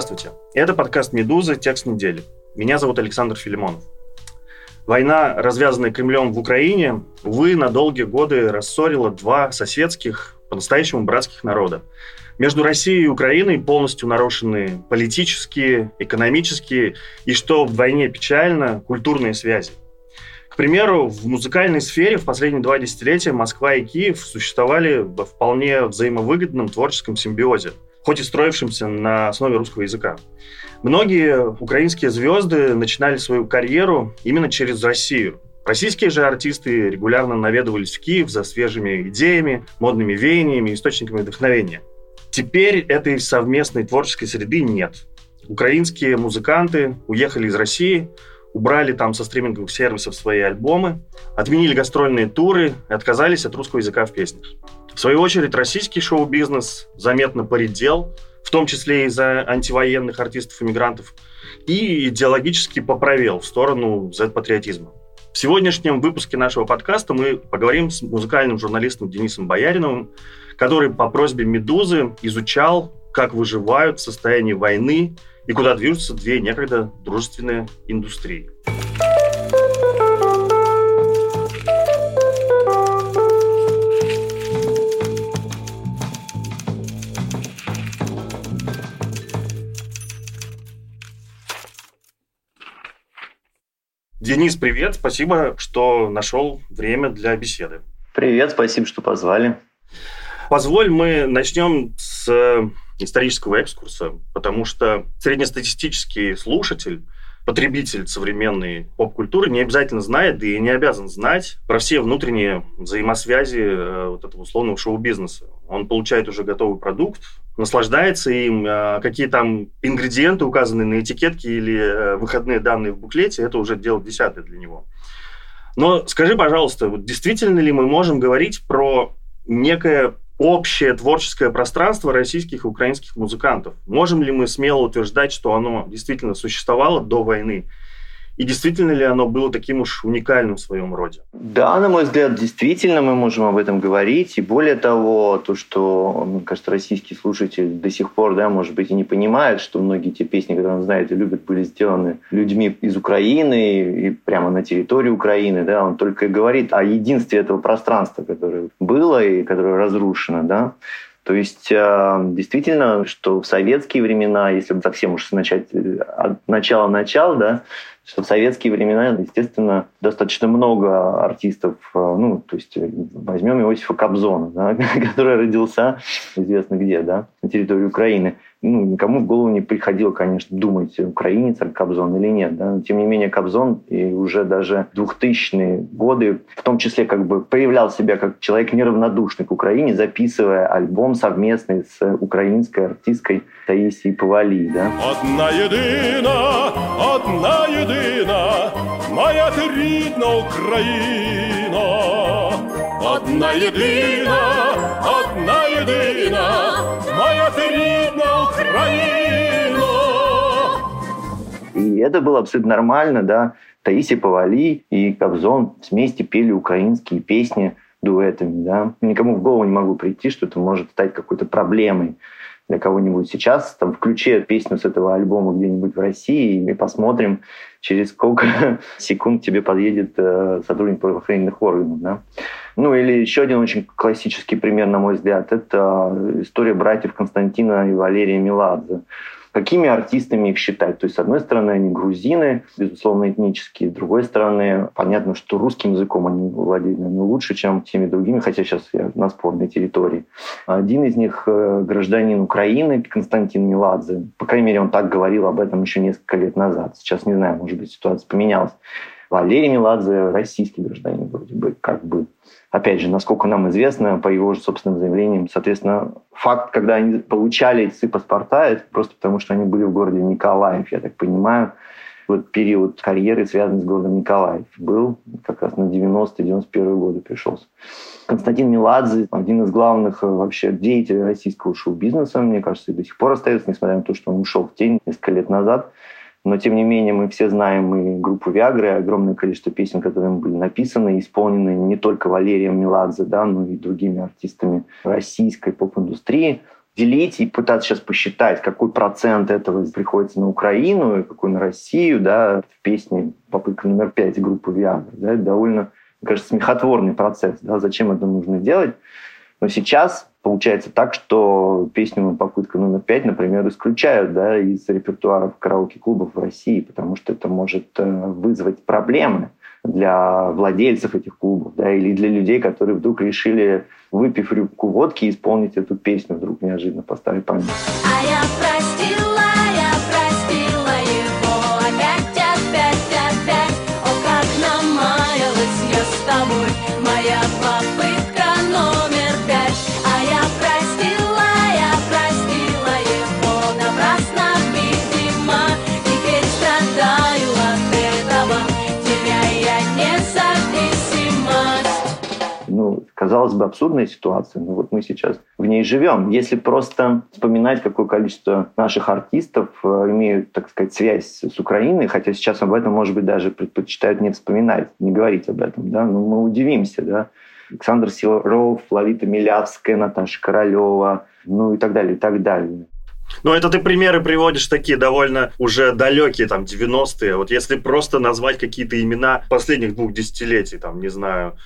Здравствуйте. Это подкаст «Медуза. Текст недели». Меня зовут Александр Филимонов. Война, развязанная Кремлем в Украине, увы, на долгие годы рассорила два соседских, по-настоящему братских народа. Между Россией и Украиной полностью нарушены политические, экономические и, что вдвойне печально, культурные связи. К примеру, в музыкальной сфере в последние два десятилетия Москва и Киев существовали во вполне взаимовыгодном творческом симбиозе, хоть и строившемся на основе русского языка. Многие украинские звезды начинали свою карьеру именно через Россию. Российские же артисты регулярно наведывались в Киев за свежими идеями, модными веяниями, источниками вдохновения. Теперь этой совместной творческой среды нет. Украинские музыканты уехали из России, убрали там со стриминговых сервисов свои альбомы, отменили гастрольные туры и отказались от русского языка в песнях. В свою очередь, российский шоу-бизнес заметно поредел, в том числе из-за антивоенных артистов-иммигрантов, и идеологически поправил в сторону Z-патриотизма. В сегодняшнем выпуске нашего подкаста мы поговорим с музыкальным журналистом Денисом Бояриновым, который по просьбе «Медузы» изучал, как выживают в состоянии войны и куда движутся две некогда дружественные индустрии. Денис, привет. Спасибо, что нашел время для беседы. Привет, спасибо, что позвали. Позволь, мы начнем с исторического экскурса, потому что среднестатистический слушатель потребитель современной поп-культуры не обязательно знает, да и не обязан знать про все внутренние взаимосвязи э, вот этого условного шоу-бизнеса. Он получает уже готовый продукт, наслаждается им, э, какие там ингредиенты указаны на этикетке или э, выходные данные в буклете, это уже дело десятое для него. Но скажи, пожалуйста, вот действительно ли мы можем говорить про некое общее творческое пространство российских и украинских музыкантов. Можем ли мы смело утверждать, что оно действительно существовало до войны? И действительно ли оно было таким уж уникальным в своем роде? Да, на мой взгляд, действительно мы можем об этом говорить. И более того, то, что, мне кажется, российский слушатель до сих пор, да, может быть, и не понимает, что многие те песни, которые он знает и любит, были сделаны людьми из Украины и прямо на территории Украины. Да, он только и говорит о единстве этого пространства, которое было и которое разрушено. Да. То есть э, действительно, что в советские времена, если совсем уж начать э, от начала-начала, да, что в советские времена, естественно, достаточно много артистов, э, ну, то есть э, возьмем Иосифа Кобзона, да, который родился известно где, да, на территории Украины ну, никому в голову не приходило, конечно, думать, украинец Кобзон или нет. Да? Но, тем не менее, Кобзон и уже даже 2000-е годы, в том числе, как бы проявлял себя как человек неравнодушный к Украине, записывая альбом совместный с украинской артисткой Таисией Павали. Да? Одна едина, одна едина, моя ти рідна Україна. Одна єдина, одна єдина, моя ти рідна Украина. И это было абсолютно нормально, да. Таисия Павали и Кобзон вместе пели украинские песни дуэтами, да. Никому в голову не могу прийти, что это может стать какой-то проблемой для кого-нибудь сейчас. Там включи песню с этого альбома где-нибудь в России, и посмотрим, через сколько секунд тебе подъедет э, сотрудник правоохранительных органов. Да? Ну или еще один очень классический пример, на мой взгляд, это история братьев Константина и Валерия Меладзе какими артистами их считать. То есть, с одной стороны, они грузины, безусловно, этнические, с другой стороны, понятно, что русским языком они владеют наверное, лучше, чем теми другими, хотя сейчас я на спорной территории. Один из них э, гражданин Украины, Константин Меладзе. По крайней мере, он так говорил об этом еще несколько лет назад. Сейчас не знаю, может быть, ситуация поменялась. Валерий Меладзе российский гражданин вроде бы, как бы. Опять же, насколько нам известно, по его же собственным заявлениям, соответственно, факт, когда они получали эти паспорта, это просто потому, что они были в городе Николаев, я так понимаю. Вот период карьеры, связанный с городом Николаев, был как раз на 90-91 годы пришелся. Константин Меладзе, один из главных э, вообще деятелей российского шоу-бизнеса, мне кажется, и до сих пор остается, несмотря на то, что он ушел в тень несколько лет назад. Но, тем не менее, мы все знаем и группу Виагры, огромное количество песен, которые были написаны, исполнены не только Валерием Меладзе, да, но и другими артистами российской поп-индустрии. делить и пытаться сейчас посчитать, какой процент этого приходится на Украину и какой на Россию, да, в песне попытка номер пять группы Viagra, да, довольно, мне кажется, смехотворный процесс, да, зачем это нужно делать. Но сейчас получается так, что песню «Попытка номер пять», например, исключают да, из репертуара караоке-клубов в России, потому что это может э, вызвать проблемы для владельцев этих клубов, да, или для людей, которые вдруг решили, выпив рюмку водки, исполнить эту песню вдруг неожиданно по памяти. А я простила казалось бы, абсурдная ситуация, но вот мы сейчас в ней живем. Если просто вспоминать, какое количество наших артистов э, имеют, так сказать, связь с Украиной, хотя сейчас об этом, может быть, даже предпочитают не вспоминать, не говорить об этом, да, но мы удивимся, да. Александр Силаров, Лавита Милявская, Наташа Королева, ну и так далее, и так далее. Ну, это ты примеры приводишь такие довольно уже далекие, там, 90-е. Вот если просто назвать какие-то имена последних двух десятилетий, там, не знаю,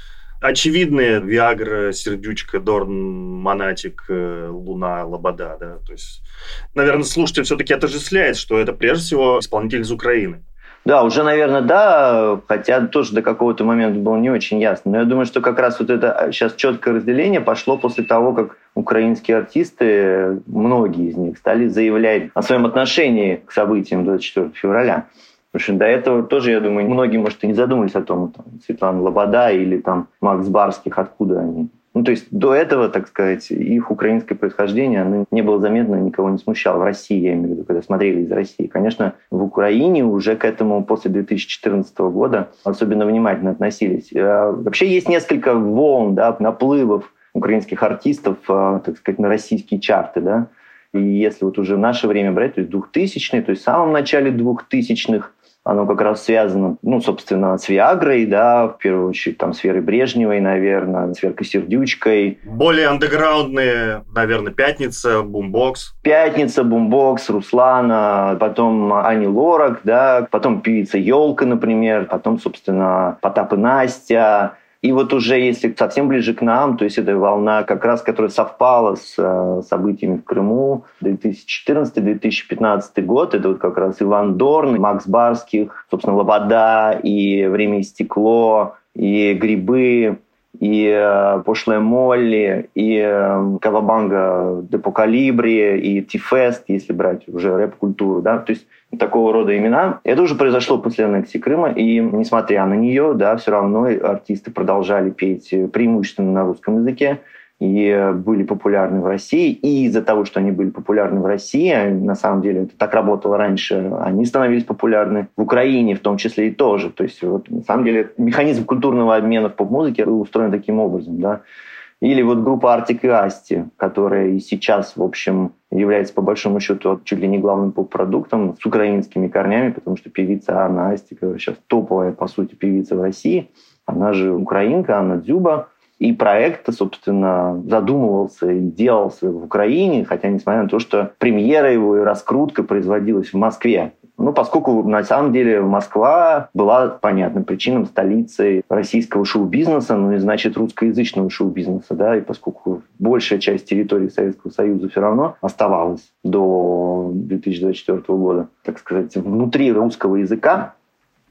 очевидные Виагра, Сердючка, Дорн, Монатик, э, Луна, Лобода, да, то есть, наверное, слушатель все-таки отождествляет, что это прежде всего исполнитель из Украины. Да, уже, наверное, да, хотя тоже до какого-то момента было не очень ясно. Но я думаю, что как раз вот это сейчас четкое разделение пошло после того, как украинские артисты, многие из них, стали заявлять о своем отношении к событиям 24 февраля. Потому что до этого тоже, я думаю, многие, может, и не задумались о том, там, Светлана Лобода или там Макс Барских, откуда они. Ну, то есть до этого, так сказать, их украинское происхождение оно не было заметно, никого не смущало. В России, я имею в виду, когда смотрели из России. Конечно, в Украине уже к этому после 2014 года особенно внимательно относились. А, вообще есть несколько волн, да, наплывов украинских артистов, а, так сказать, на российские чарты, да. И если вот уже в наше время брать, то есть 2000-е, то есть в самом начале 2000-х оно как раз связано, ну, собственно, с Виагрой, да, в первую очередь, там, с Верой Брежневой, наверное, с Веркой Сердючкой. Более андеграундные, наверное, «Пятница», «Бумбокс». «Пятница», «Бумбокс», Руслана, потом Ани Лорак, да, потом певица Елка, например, потом, собственно, Потап и Настя, и вот уже если совсем ближе к нам, то есть это волна как раз, которая совпала с э, событиями в Крыму, 2014-2015 год, это вот как раз Иван Дорн, Макс Барских, собственно, Лобода и «Время и стекло», и «Грибы», и э, «Пошлая Молли», и э, «Кавабанга Депо Калибри», и «Тифест», если брать уже рэп-культуру, да, то есть такого рода имена. Это уже произошло после аннексии Крыма, и несмотря на нее, да, все равно артисты продолжали петь преимущественно на русском языке и были популярны в России. И из-за того, что они были популярны в России, на самом деле это так работало раньше, они становились популярны в Украине в том числе и тоже. То есть вот, на самом деле механизм культурного обмена в поп-музыке устроен таким образом. Да? Или вот группа Артик и Асти, которая и сейчас, в общем, является по большому счету чуть ли не главным поп-продуктом с украинскими корнями, потому что певица Анна Астикова сейчас топовая, по сути, певица в России. Она же украинка, Анна Дзюба. И проект, собственно, задумывался и делался в Украине, хотя несмотря на то, что премьера его и раскрутка производилась в Москве. Ну, поскольку на самом деле Москва была понятным причинам столицей российского шоу-бизнеса, ну и значит русскоязычного шоу-бизнеса, да, и поскольку большая часть территории Советского Союза все равно оставалась до 2024 года, так сказать, внутри русского языка,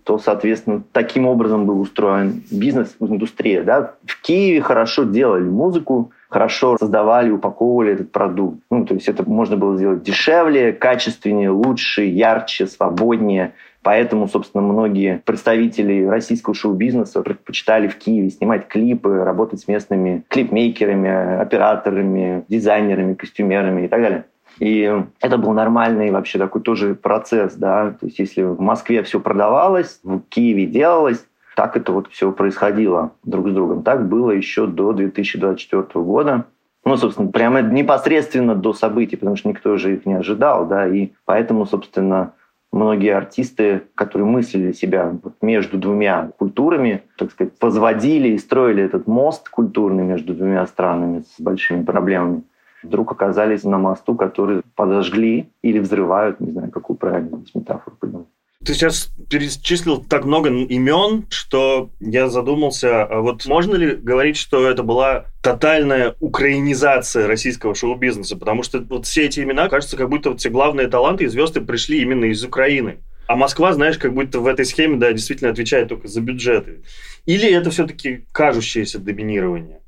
то, соответственно, таким образом был устроен бизнес, индустрия. Да? В Киеве хорошо делали музыку, хорошо создавали, упаковывали этот продукт. Ну, то есть это можно было сделать дешевле, качественнее, лучше, ярче, свободнее. Поэтому, собственно, многие представители российского шоу-бизнеса предпочитали в Киеве снимать клипы, работать с местными клипмейкерами, операторами, дизайнерами, костюмерами и так далее. И это был нормальный вообще такой тоже процесс, да. То есть если в Москве все продавалось, в Киеве делалось, так это вот все происходило друг с другом. Так было еще до 2024 года. Ну, собственно, прямо непосредственно до событий, потому что никто же их не ожидал, да, и поэтому, собственно, многие артисты, которые мыслили себя между двумя культурами, так сказать, возводили и строили этот мост культурный между двумя странами с большими проблемами, вдруг оказались на мосту, который подожгли или взрывают, не знаю, какую правильную метафору придумать. Ты сейчас перечислил так много имен, что я задумался, а вот можно ли говорить, что это была тотальная украинизация российского шоу-бизнеса? Потому что вот все эти имена, кажется, как будто вот все главные таланты и звезды пришли именно из Украины. А Москва, знаешь, как будто в этой схеме, да, действительно отвечает только за бюджеты. Или это все-таки кажущееся доминирование?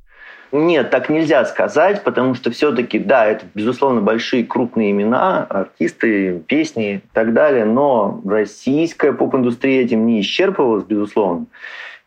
Нет, так нельзя сказать, потому что все-таки, да, это, безусловно, большие крупные имена, артисты, песни и так далее, но российская поп-индустрия этим не исчерпывалась, безусловно.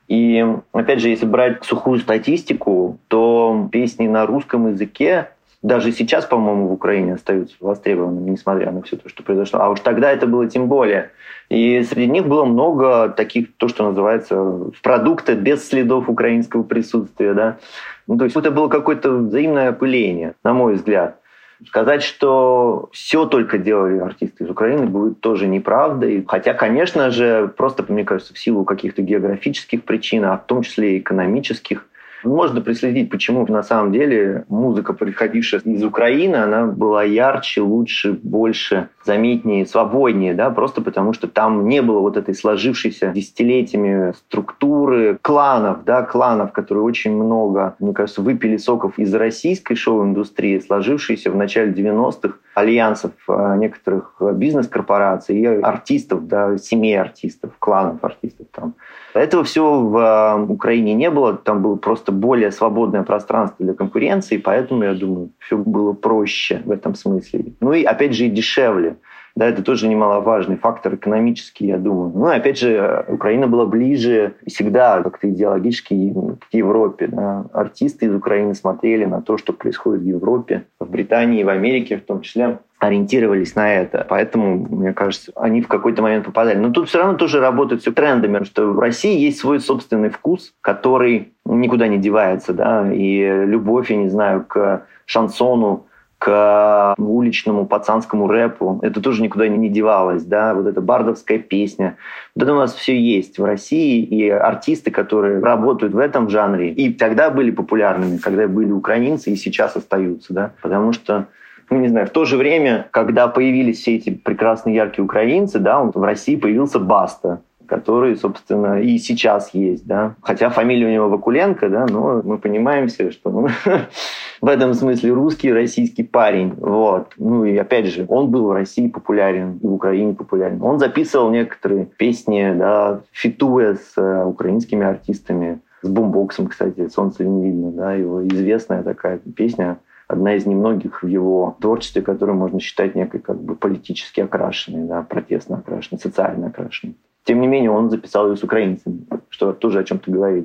И, опять же, если брать сухую статистику, то песни на русском языке даже сейчас, по-моему, в Украине остаются востребованными, несмотря на все то, что произошло. А уж тогда это было тем более. И среди них было много таких, то, что называется, продукты без следов украинского присутствия. Да? Ну, то есть это было какое-то взаимное опыление, на мой взгляд. Сказать, что все только делали артисты из Украины, будет тоже неправдой. Хотя, конечно же, просто, мне кажется, в силу каких-то географических причин, а в том числе и экономических, можно преследить, почему на самом деле музыка, приходившая из Украины, она была ярче, лучше, больше, заметнее, свободнее, да, просто потому что там не было вот этой сложившейся десятилетиями структуры кланов, да, кланов, которые очень много, мне кажется, выпили соков из российской шоу-индустрии, сложившейся в начале 90-х альянсов а, некоторых бизнес-корпораций и артистов, да, семей артистов, кланов артистов там. Этого всего в а, Украине не было, там было просто более свободное пространство для конкуренции, поэтому, я думаю, все было проще в этом смысле. Ну и, опять же, и дешевле. Да, это тоже немаловажный фактор экономический, я думаю. Ну, опять же, Украина была ближе всегда как-то идеологически к Европе. Да. Артисты из Украины смотрели на то, что происходит в Европе, в Британии, в Америке в том числе ориентировались на это. Поэтому, мне кажется, они в какой-то момент попадали. Но тут все равно тоже работает все трендами, что в России есть свой собственный вкус, который никуда не девается. Да? И любовь, я не знаю, к шансону, к уличному пацанскому рэпу. Это тоже никуда не девалось, да, вот эта бардовская песня. Вот это у нас все есть в России, и артисты, которые работают в этом жанре, и тогда были популярными, когда были украинцы, и сейчас остаются, да, потому что ну, не знаю, в то же время, когда появились все эти прекрасные яркие украинцы, да, в России появился Баста, который, собственно, и сейчас есть, да. Хотя фамилия у него Вакуленко, да, но мы понимаем все, что он в этом смысле русский, российский парень, вот. Ну и опять же, он был в России популярен, в Украине популярен. Он записывал некоторые песни, да, фитуя с э, украинскими артистами, с бумбоксом, кстати, «Солнце не видно», да, его известная такая песня, одна из немногих в его творчестве, которую можно считать некой как бы политически окрашенной, да, протестно окрашенной, социально окрашенной. Тем не менее, он записал ее с украинцами, что тоже о чем-то говорит.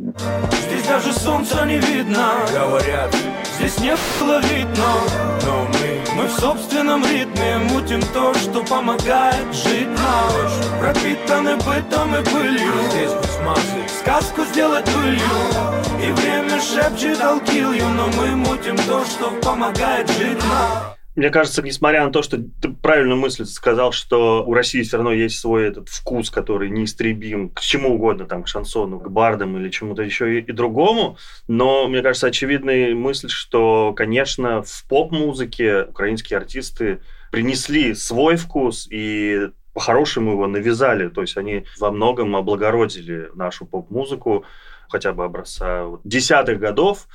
Здесь даже солнца не видно, говорят, здесь не было видно, но мы, мы в собственном ритме мутим то, что помогает жить нам. Пропитаны бытом и пылью, здесь смазать, сказку сделать былью, и время шепчет I'll kill you, но мы мутим то, что помогает жить нам. Мне кажется, несмотря на то, что ты правильную мысль сказал, что у России все равно есть свой этот вкус, который неистребим к чему угодно, там, к шансону, к бардам или чему-то еще и, и другому, но, мне кажется, очевидная мысль, что, конечно, в поп-музыке украинские артисты принесли свой вкус и по-хорошему его навязали, то есть они во многом облагородили нашу поп-музыку, хотя бы образца десятых годов,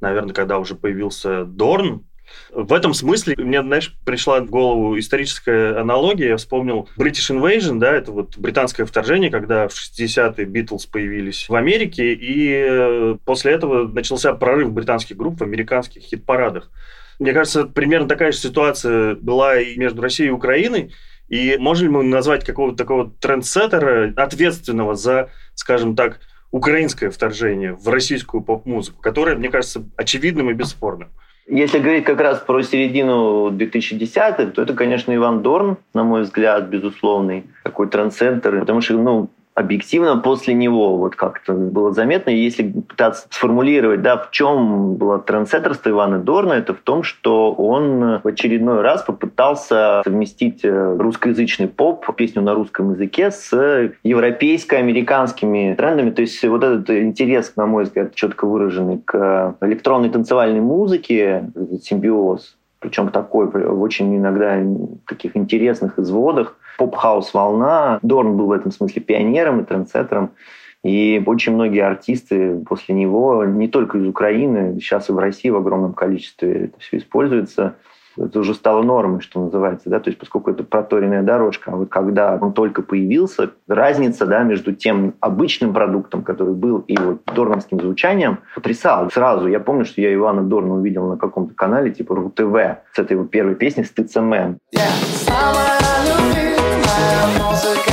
наверное, когда уже появился Дорн, в этом смысле мне, знаешь, пришла в голову историческая аналогия. Я вспомнил British Invasion, да, это вот британское вторжение, когда в 60-е Битлз появились в Америке, и э, после этого начался прорыв британских групп в американских хит-парадах. Мне кажется, примерно такая же ситуация была и между Россией и Украиной. И можем ли мы назвать какого-то такого трендсеттера, ответственного за, скажем так, украинское вторжение в российскую поп-музыку, которое, мне кажется, очевидным и бесспорным? Если говорить как раз про середину 2010-х, то это, конечно, Иван Дорн, на мой взгляд, безусловный такой трансцентр, потому что, ну, объективно после него вот как-то было заметно. И если пытаться сформулировать, да, в чем было трансцентрство Ивана Дорна, это в том, что он в очередной раз попытался совместить э, русскоязычный поп, песню на русском языке с европейско-американскими трендами. То есть вот этот интерес, на мой взгляд, четко выраженный к электронной танцевальной музыке, симбиоз, причем такой, в очень иногда таких интересных изводах. Поп-хаус волна. Дорн был в этом смысле пионером и трендсеттером. И очень многие артисты после него, не только из Украины, сейчас и в России в огромном количестве это все используется, это уже стало нормой, что называется, да, то есть поскольку это проторенная дорожка, а вот когда он только появился, разница, да, между тем обычным продуктом, который был, и вот дорновским звучанием потрясала. Сразу, я помню, что я Ивана Дорна увидел на каком-то канале, типа РУ-ТВ, с этой его первой песни «Стыцемен». Yeah.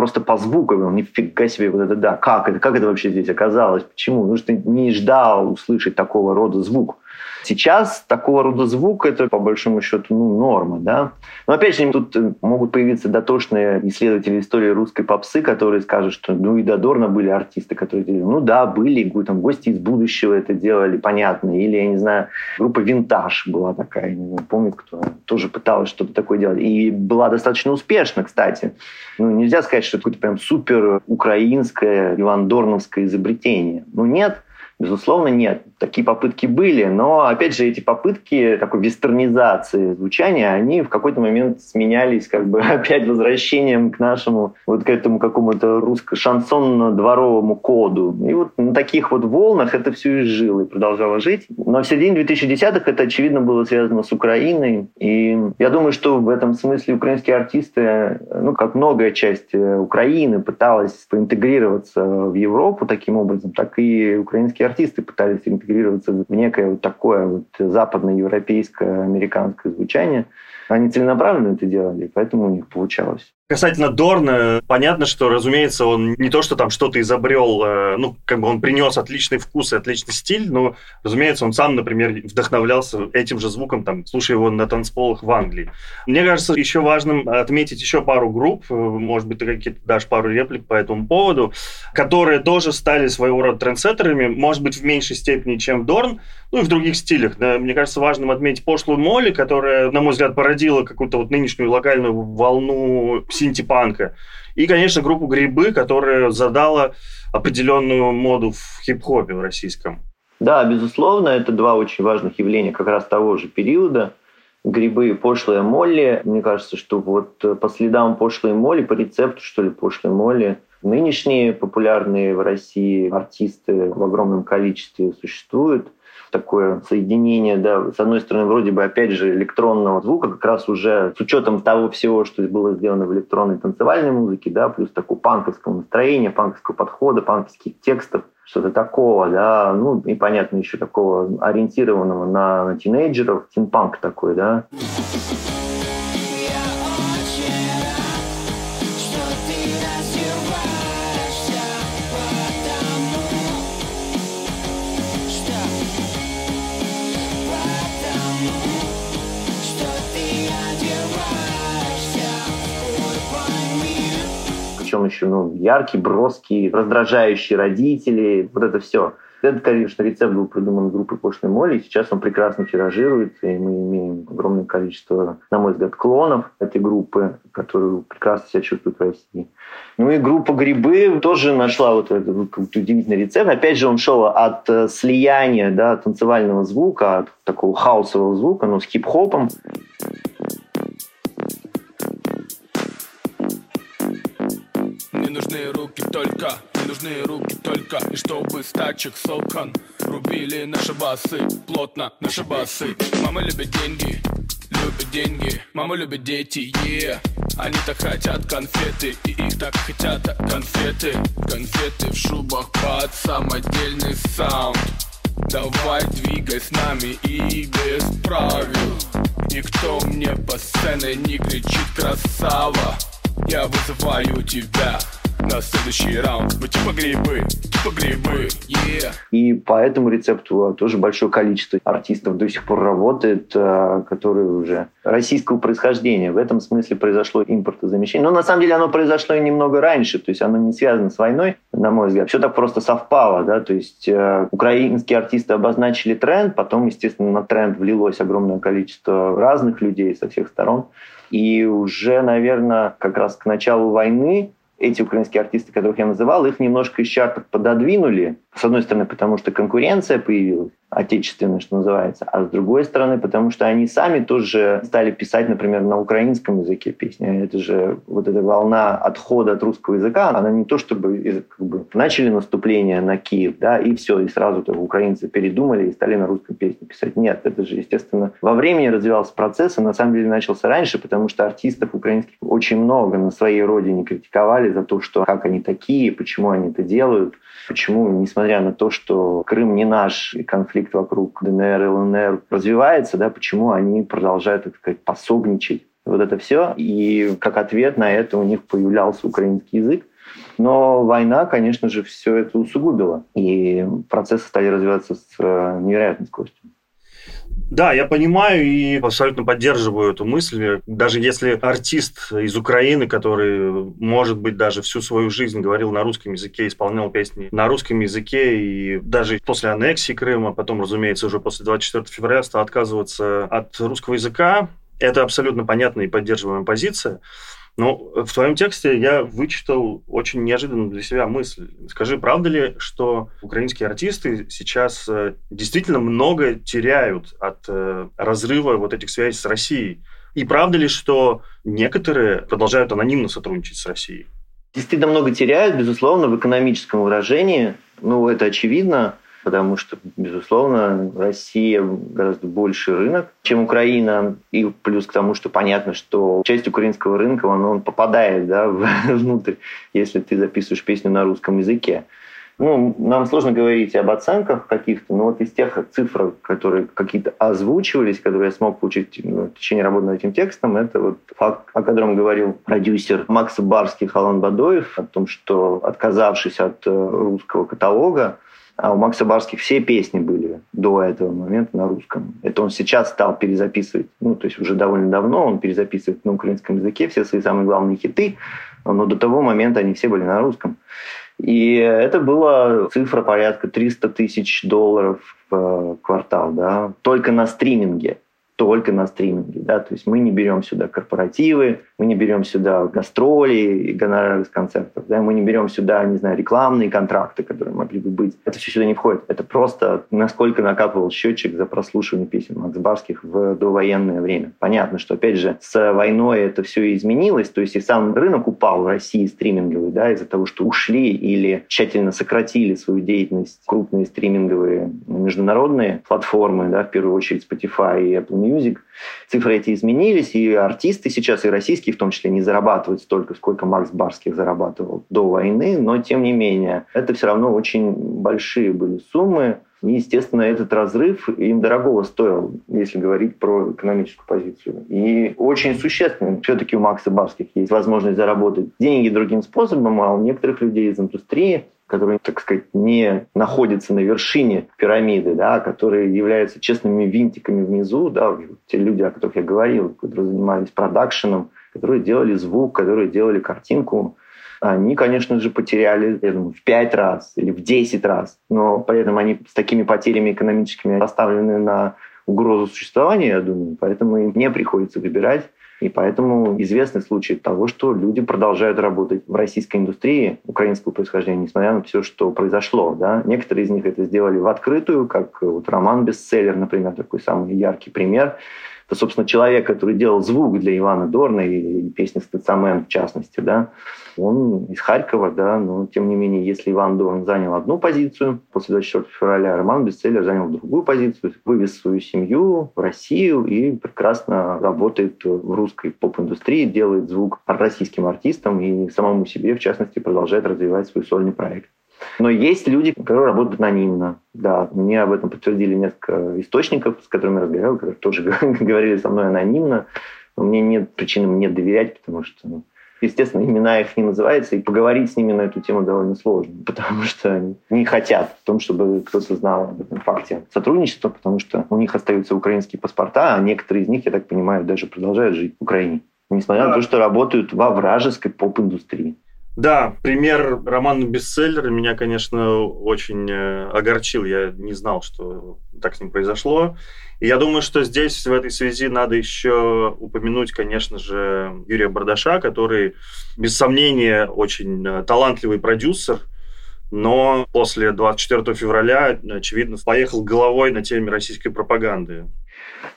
просто по звуку, нифига себе, вот это да, как это, как это вообще здесь оказалось, почему? Потому что не ждал услышать такого рода звук. Сейчас такого рода звук – это, по большому счету, ну, норма. Да? Но, опять же, тут э, могут появиться дотошные исследователи истории русской попсы, которые скажут, что ну и до Дорна были артисты, которые делали. Ну да, были, там, гости из будущего это делали, понятно. Или, я не знаю, группа «Винтаж» была такая, не знаю, помню, кто тоже пыталась что-то такое делать. И была достаточно успешна, кстати. Ну, нельзя сказать, что это какое-то прям супер украинское, Иван Дорновское изобретение. Ну, нет – Безусловно, нет. Такие попытки были, но, опять же, эти попытки такой вестернизации звучания, они в какой-то момент сменялись как бы опять возвращением к нашему вот к этому какому-то русско-шансонно-дворовому коду. И вот на таких вот волнах это все и жило, и продолжало жить. Но в середине 2010-х это, очевидно, было связано с Украиной. И я думаю, что в этом смысле украинские артисты, ну, как многая часть Украины, пыталась поинтегрироваться в Европу таким образом, так и украинские артисты пытались интегрироваться в некое вот такое вот западноевропейское, американское звучание. Они целенаправленно это делали, поэтому у них получалось. Касательно Дорна, понятно, что, разумеется, он не то, что там что-то изобрел, э, ну, как бы он принес отличный вкус и отличный стиль, но, разумеется, он сам, например, вдохновлялся этим же звуком, там, слушая его на танцполах в Англии. Мне кажется, еще важным отметить еще пару групп, э, может быть, ты какие-то дашь пару реплик по этому поводу, которые тоже стали своего рода трендсеттерами, может быть, в меньшей степени, чем Дорн, ну и в других стилях. Да. Мне кажется, важным отметить пошлую Молли, которая, на мой взгляд, породила какую-то вот нынешнюю локальную волну синтепанка. И, конечно, группу «Грибы», которая задала определенную моду в хип-хопе в российском. Да, безусловно, это два очень важных явления как раз того же периода. Грибы и пошлая Молли. Мне кажется, что вот по следам пошлой Молли, по рецепту, что ли, пошлой Молли, нынешние популярные в России артисты в огромном количестве существуют – такое соединение, да, с одной стороны, вроде бы, опять же, электронного звука, как раз уже с учетом того всего, что было сделано в электронной танцевальной музыке, да, плюс такого панковского настроения, панковского подхода, панковских текстов, что-то такого, да, ну и понятно еще такого ориентированного на, на тинейджеров, тинпанк такой, да. Еще ну, яркий, броский, раздражающий родителей, вот это все. Этот, конечно, рецепт был придуман группой Пошлой Молли, сейчас он прекрасно тиражируется, и мы имеем огромное количество, на мой взгляд, клонов этой группы, которые прекрасно себя чувствуют в России. Ну и группа «Грибы» тоже нашла вот этот вот удивительный рецепт. Опять же, он шел от э, слияния да, танцевального звука, от такого хаосового звука, но с хип-хопом. Нужны руки только, не нужны руки только. И чтобы с тачек с Рубили наши басы, плотно наши басы. Мама любит деньги, любит деньги. Мама любит дети, yeah. Они так хотят конфеты И их так хотят конфеты. Конфеты в шубах под самодельный саунд. Давай двигай с нами и без правил. Никто мне по сцене не кричит красава! Я вызываю тебя на следующий раунд. Мы типа грибы, типа грибы, yeah. И по этому рецепту тоже большое количество артистов до сих пор работает, э, которые уже российского происхождения. В этом смысле произошло импортозамещение. Но на самом деле оно произошло и немного раньше, то есть оно не связано с войной, на мой взгляд. Все так просто совпало, да, то есть э, украинские артисты обозначили тренд, потом, естественно, на тренд влилось огромное количество разных людей со всех сторон. И уже, наверное, как раз к началу войны эти украинские артисты, которых я называл, их немножко из чартов пододвинули. С одной стороны, потому что конкуренция появилась, отечественная, что называется, а с другой стороны, потому что они сами тоже стали писать, например, на украинском языке песни. Это же вот эта волна отхода от русского языка, она не то чтобы как бы, начали наступление на Киев, да, и все, и сразу -то украинцы передумали и стали на русском песни писать. Нет, это же, естественно, во времени развивался процесс, и на самом деле начался раньше, потому что артистов украинских очень много на своей родине критиковали за то, что как они такие, почему они это делают, почему, несмотря на то, что Крым не наш, и конфликт вокруг ДНР и ЛНР развивается, да, почему они продолжают, так сказать, пособничать. Вот это все. И как ответ на это у них появлялся украинский язык. Но война, конечно же, все это усугубила. И процессы стали развиваться с э, невероятной скоростью. Да, я понимаю и абсолютно поддерживаю эту мысль. Даже если артист из Украины, который, может быть, даже всю свою жизнь говорил на русском языке, исполнял песни на русском языке, и даже после аннексии Крыма, потом, разумеется, уже после 24 февраля стал отказываться от русского языка, это абсолютно понятная и поддерживаемая позиция. Но в твоем тексте я вычитал очень неожиданную для себя мысль. Скажи, правда ли, что украинские артисты сейчас э, действительно много теряют от э, разрыва вот этих связей с Россией? И правда ли, что некоторые продолжают анонимно сотрудничать с Россией? Действительно много теряют, безусловно, в экономическом выражении. Ну, это очевидно потому что, безусловно, Россия гораздо больше рынок, чем Украина, и плюс к тому, что понятно, что часть украинского рынка, он, он попадает да, внутрь, если ты записываешь песню на русском языке. Ну, нам сложно говорить об оценках каких-то, но вот из тех цифр, которые какие-то озвучивались, которые я смог получить ну, в течение работы над этим текстом, это вот факт, о котором говорил продюсер Макс Барский Халан Бадоев, о том, что отказавшись от э, русского каталога, а у Макса Барских все песни были до этого момента на русском. Это он сейчас стал перезаписывать, ну, то есть уже довольно давно он перезаписывает на украинском языке все свои самые главные хиты, но до того момента они все были на русском. И это была цифра порядка 300 тысяч долларов в квартал, да, только на стриминге только на стриминге. Да? То есть мы не берем сюда корпоративы, мы не берем сюда гастроли и гонорары с концертов, да? мы не берем сюда, не знаю, рекламные контракты, которые могли бы быть. Это все сюда не входит. Это просто насколько накапывал счетчик за прослушивание песен Макс Барских в довоенное время. Понятно, что, опять же, с войной это все изменилось, то есть и сам рынок упал в России стриминговый, да, из-за того, что ушли или тщательно сократили свою деятельность крупные стриминговые международные платформы, да, в первую очередь Spotify и Apple Music. Цифры эти изменились, и артисты сейчас, и российские в том числе, не зарабатывают столько, сколько Макс Барских зарабатывал до войны, но тем не менее, это все равно очень большие были суммы. И, естественно, этот разрыв им дорогого стоил, если говорить про экономическую позицию. И очень существенно. Все-таки у Макса Барских есть возможность заработать деньги другим способом, а у некоторых людей из индустрии которые, так сказать, не находятся на вершине пирамиды, да, которые являются честными винтиками внизу, да, те люди, о которых я говорил, которые занимались продакшеном, которые делали звук, которые делали картинку, они, конечно же, потеряли, я думаю, в пять раз или в десять раз, но при этом они с такими потерями экономическими поставлены на угрозу существования, я думаю, поэтому им не приходится выбирать и поэтому известны случаи того, что люди продолжают работать в российской индустрии украинского происхождения, несмотря на все, что произошло. Да? Некоторые из них это сделали в открытую, как вот роман «Бестселлер», например, такой самый яркий пример. Это, собственно, человек, который делал звук для Ивана Дорна и песни «Стационмен» в частности, да, он из Харькова, да, но тем не менее, если Иван Дорн занял одну позицию после 24 февраля, Роман Бестселлер занял другую позицию, вывез свою семью в Россию и прекрасно работает в русской поп-индустрии, делает звук российским артистам и самому себе, в частности, продолжает развивать свой сольный проект. Но есть люди, которые работают анонимно. Да, мне об этом подтвердили несколько источников, с которыми я разговаривал, которые тоже говорили со мной анонимно. Но мне нет причин мне доверять, потому что, ну, естественно, имена их не называются, и поговорить с ними на эту тему довольно сложно, потому что они не хотят в том, чтобы кто-то знал об этом факте сотрудничества, потому что у них остаются украинские паспорта, а некоторые из них, я так понимаю, даже продолжают жить в Украине, несмотря на то, что работают во вражеской поп-индустрии. Да, пример романа бестселлера меня, конечно, очень э, огорчил. Я не знал, что так с ним произошло. И я думаю, что здесь в этой связи надо еще упомянуть, конечно же, Юрия Бардаша, который, без сомнения, очень э, талантливый продюсер, но после 24 февраля, очевидно, поехал головой на теме российской пропаганды.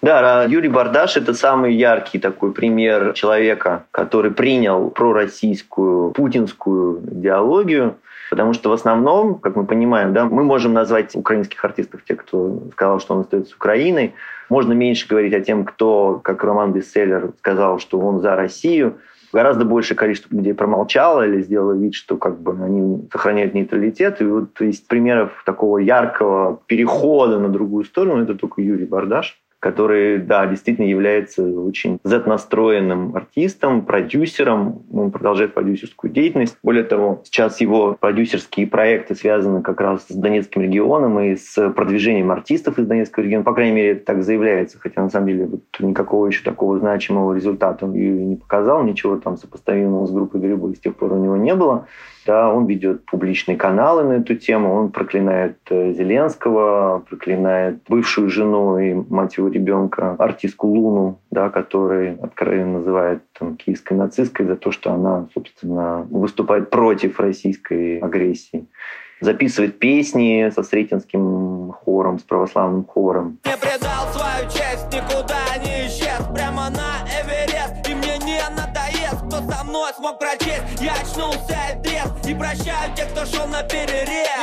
Да, Юрий Бардаш – это самый яркий такой пример человека, который принял пророссийскую, путинскую идеологию, потому что в основном, как мы понимаем, да, мы можем назвать украинских артистов, те, кто сказал, что он остается Украиной, можно меньше говорить о тем, кто, как Роман Бестселлер, сказал, что он за Россию – гораздо большее количество людей промолчало или сделало вид, что как бы они сохраняют нейтралитет. И вот из примеров такого яркого перехода на другую сторону это только Юрий Бардаш который, да, действительно является очень Z-настроенным артистом, продюсером. Он продолжает продюсерскую деятельность. Более того, сейчас его продюсерские проекты связаны как раз с Донецким регионом и с продвижением артистов из Донецкого региона. По крайней мере, так заявляется, хотя на самом деле вот никакого еще такого значимого результата он не показал, ничего там сопоставимого с группой Грибы с тех пор у него не было. Да, он ведет публичные каналы на эту тему, он проклинает э, Зеленского, проклинает бывшую жену и мать его ребенка, артистку Луну, да, который откровенно называет там, киевской нацисткой за то, что она, собственно, выступает против российской агрессии. Записывает песни со Сретенским хором, с православным хором. Не предал свою честь, никуда не исчез, прямо на Эверест, и мне не надоест, кто со мной смог прочесть, я очнулся и трез, и прощаю тех, кто шел на перерез,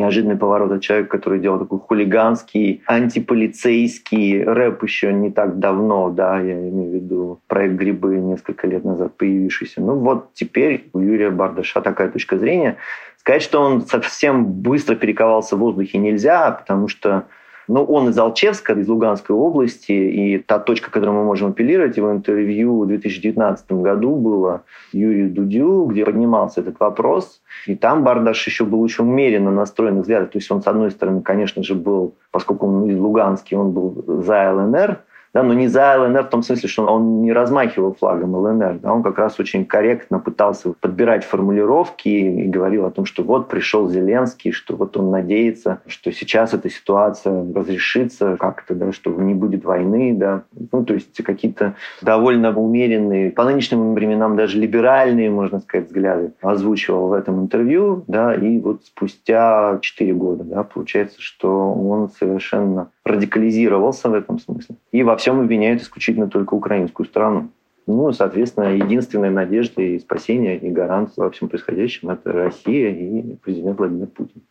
неожиданный поворот от человека, который делал такой хулиганский, антиполицейский рэп еще не так давно, да, я имею в виду проект «Грибы» несколько лет назад появившийся. Ну вот теперь у Юрия Бардаша такая точка зрения. Сказать, что он совсем быстро перековался в воздухе нельзя, потому что но он из Алчевска, из Луганской области, и та точка, которой мы можем апеллировать, его интервью в 2019 году было Юрию Дудю, где поднимался этот вопрос. И там Бардаш еще был очень умеренно настроен взгляд. То есть он, с одной стороны, конечно же, был, поскольку он из Луганский, он был за ЛНР, да, но не за ЛНР в том смысле, что он не размахивал флагом ЛНР, да, он как раз очень корректно пытался подбирать формулировки и говорил о том, что вот пришел Зеленский, что вот он надеется, что сейчас эта ситуация разрешится как-то, да, что не будет войны, да, ну, то есть какие-то довольно умеренные, по нынешним временам даже либеральные, можно сказать, взгляды озвучивал в этом интервью, да, и вот спустя 4 года, да, получается, что он совершенно радикализировался в этом смысле. И во всем обвиняют исключительно только украинскую страну. Ну, соответственно, единственная надежда и спасение, и гарант во всем происходящем – это Россия и президент Владимир Путин.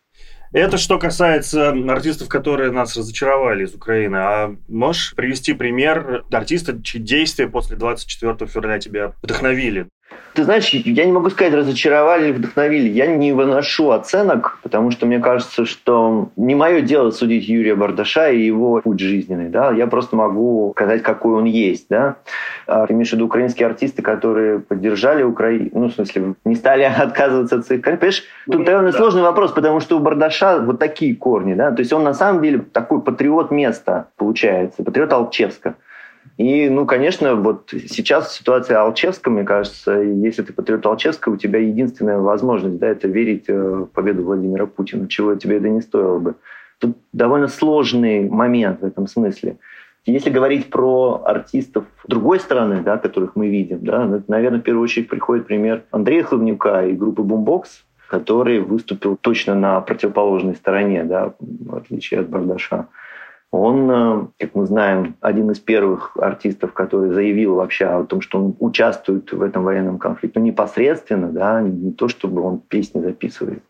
Это что касается артистов, которые нас разочаровали из Украины. А можешь привести пример артиста, чьи действия после 24 февраля тебя вдохновили? Ты знаешь, я не могу сказать, разочаровали или вдохновили. Я не выношу оценок, потому что мне кажется, что не мое дело судить Юрия Бардаша и его путь жизненный. Да? Я просто могу сказать, какой он есть. Да? А ты имеешь в виду украинские артисты, которые поддержали Украину, ну, в смысле, не стали отказываться от своих... Понимаешь, тут довольно сложный вопрос, потому что у Бардаша вот такие корни. Да? То есть он на самом деле такой патриот места, получается, патриот Алчевска. И, ну, конечно, вот сейчас ситуация Алчевска, мне кажется, если ты патриот Алчевска, у тебя единственная возможность, да, это верить э, в победу Владимира Путина, чего тебе это не стоило бы. Тут довольно сложный момент в этом смысле. Если говорить про артистов другой стороны, да, которых мы видим, да, ну, наверное, в первую очередь приходит пример Андрея Хлебнюка и группы Boombox, который выступил точно на противоположной стороне, да, в отличие от Бардаша. Он, э, как мы знаем, один из первых артистов, который заявил вообще о том, что он участвует в этом военном конфликте. Ну, непосредственно, да, не то, чтобы он песни записывает.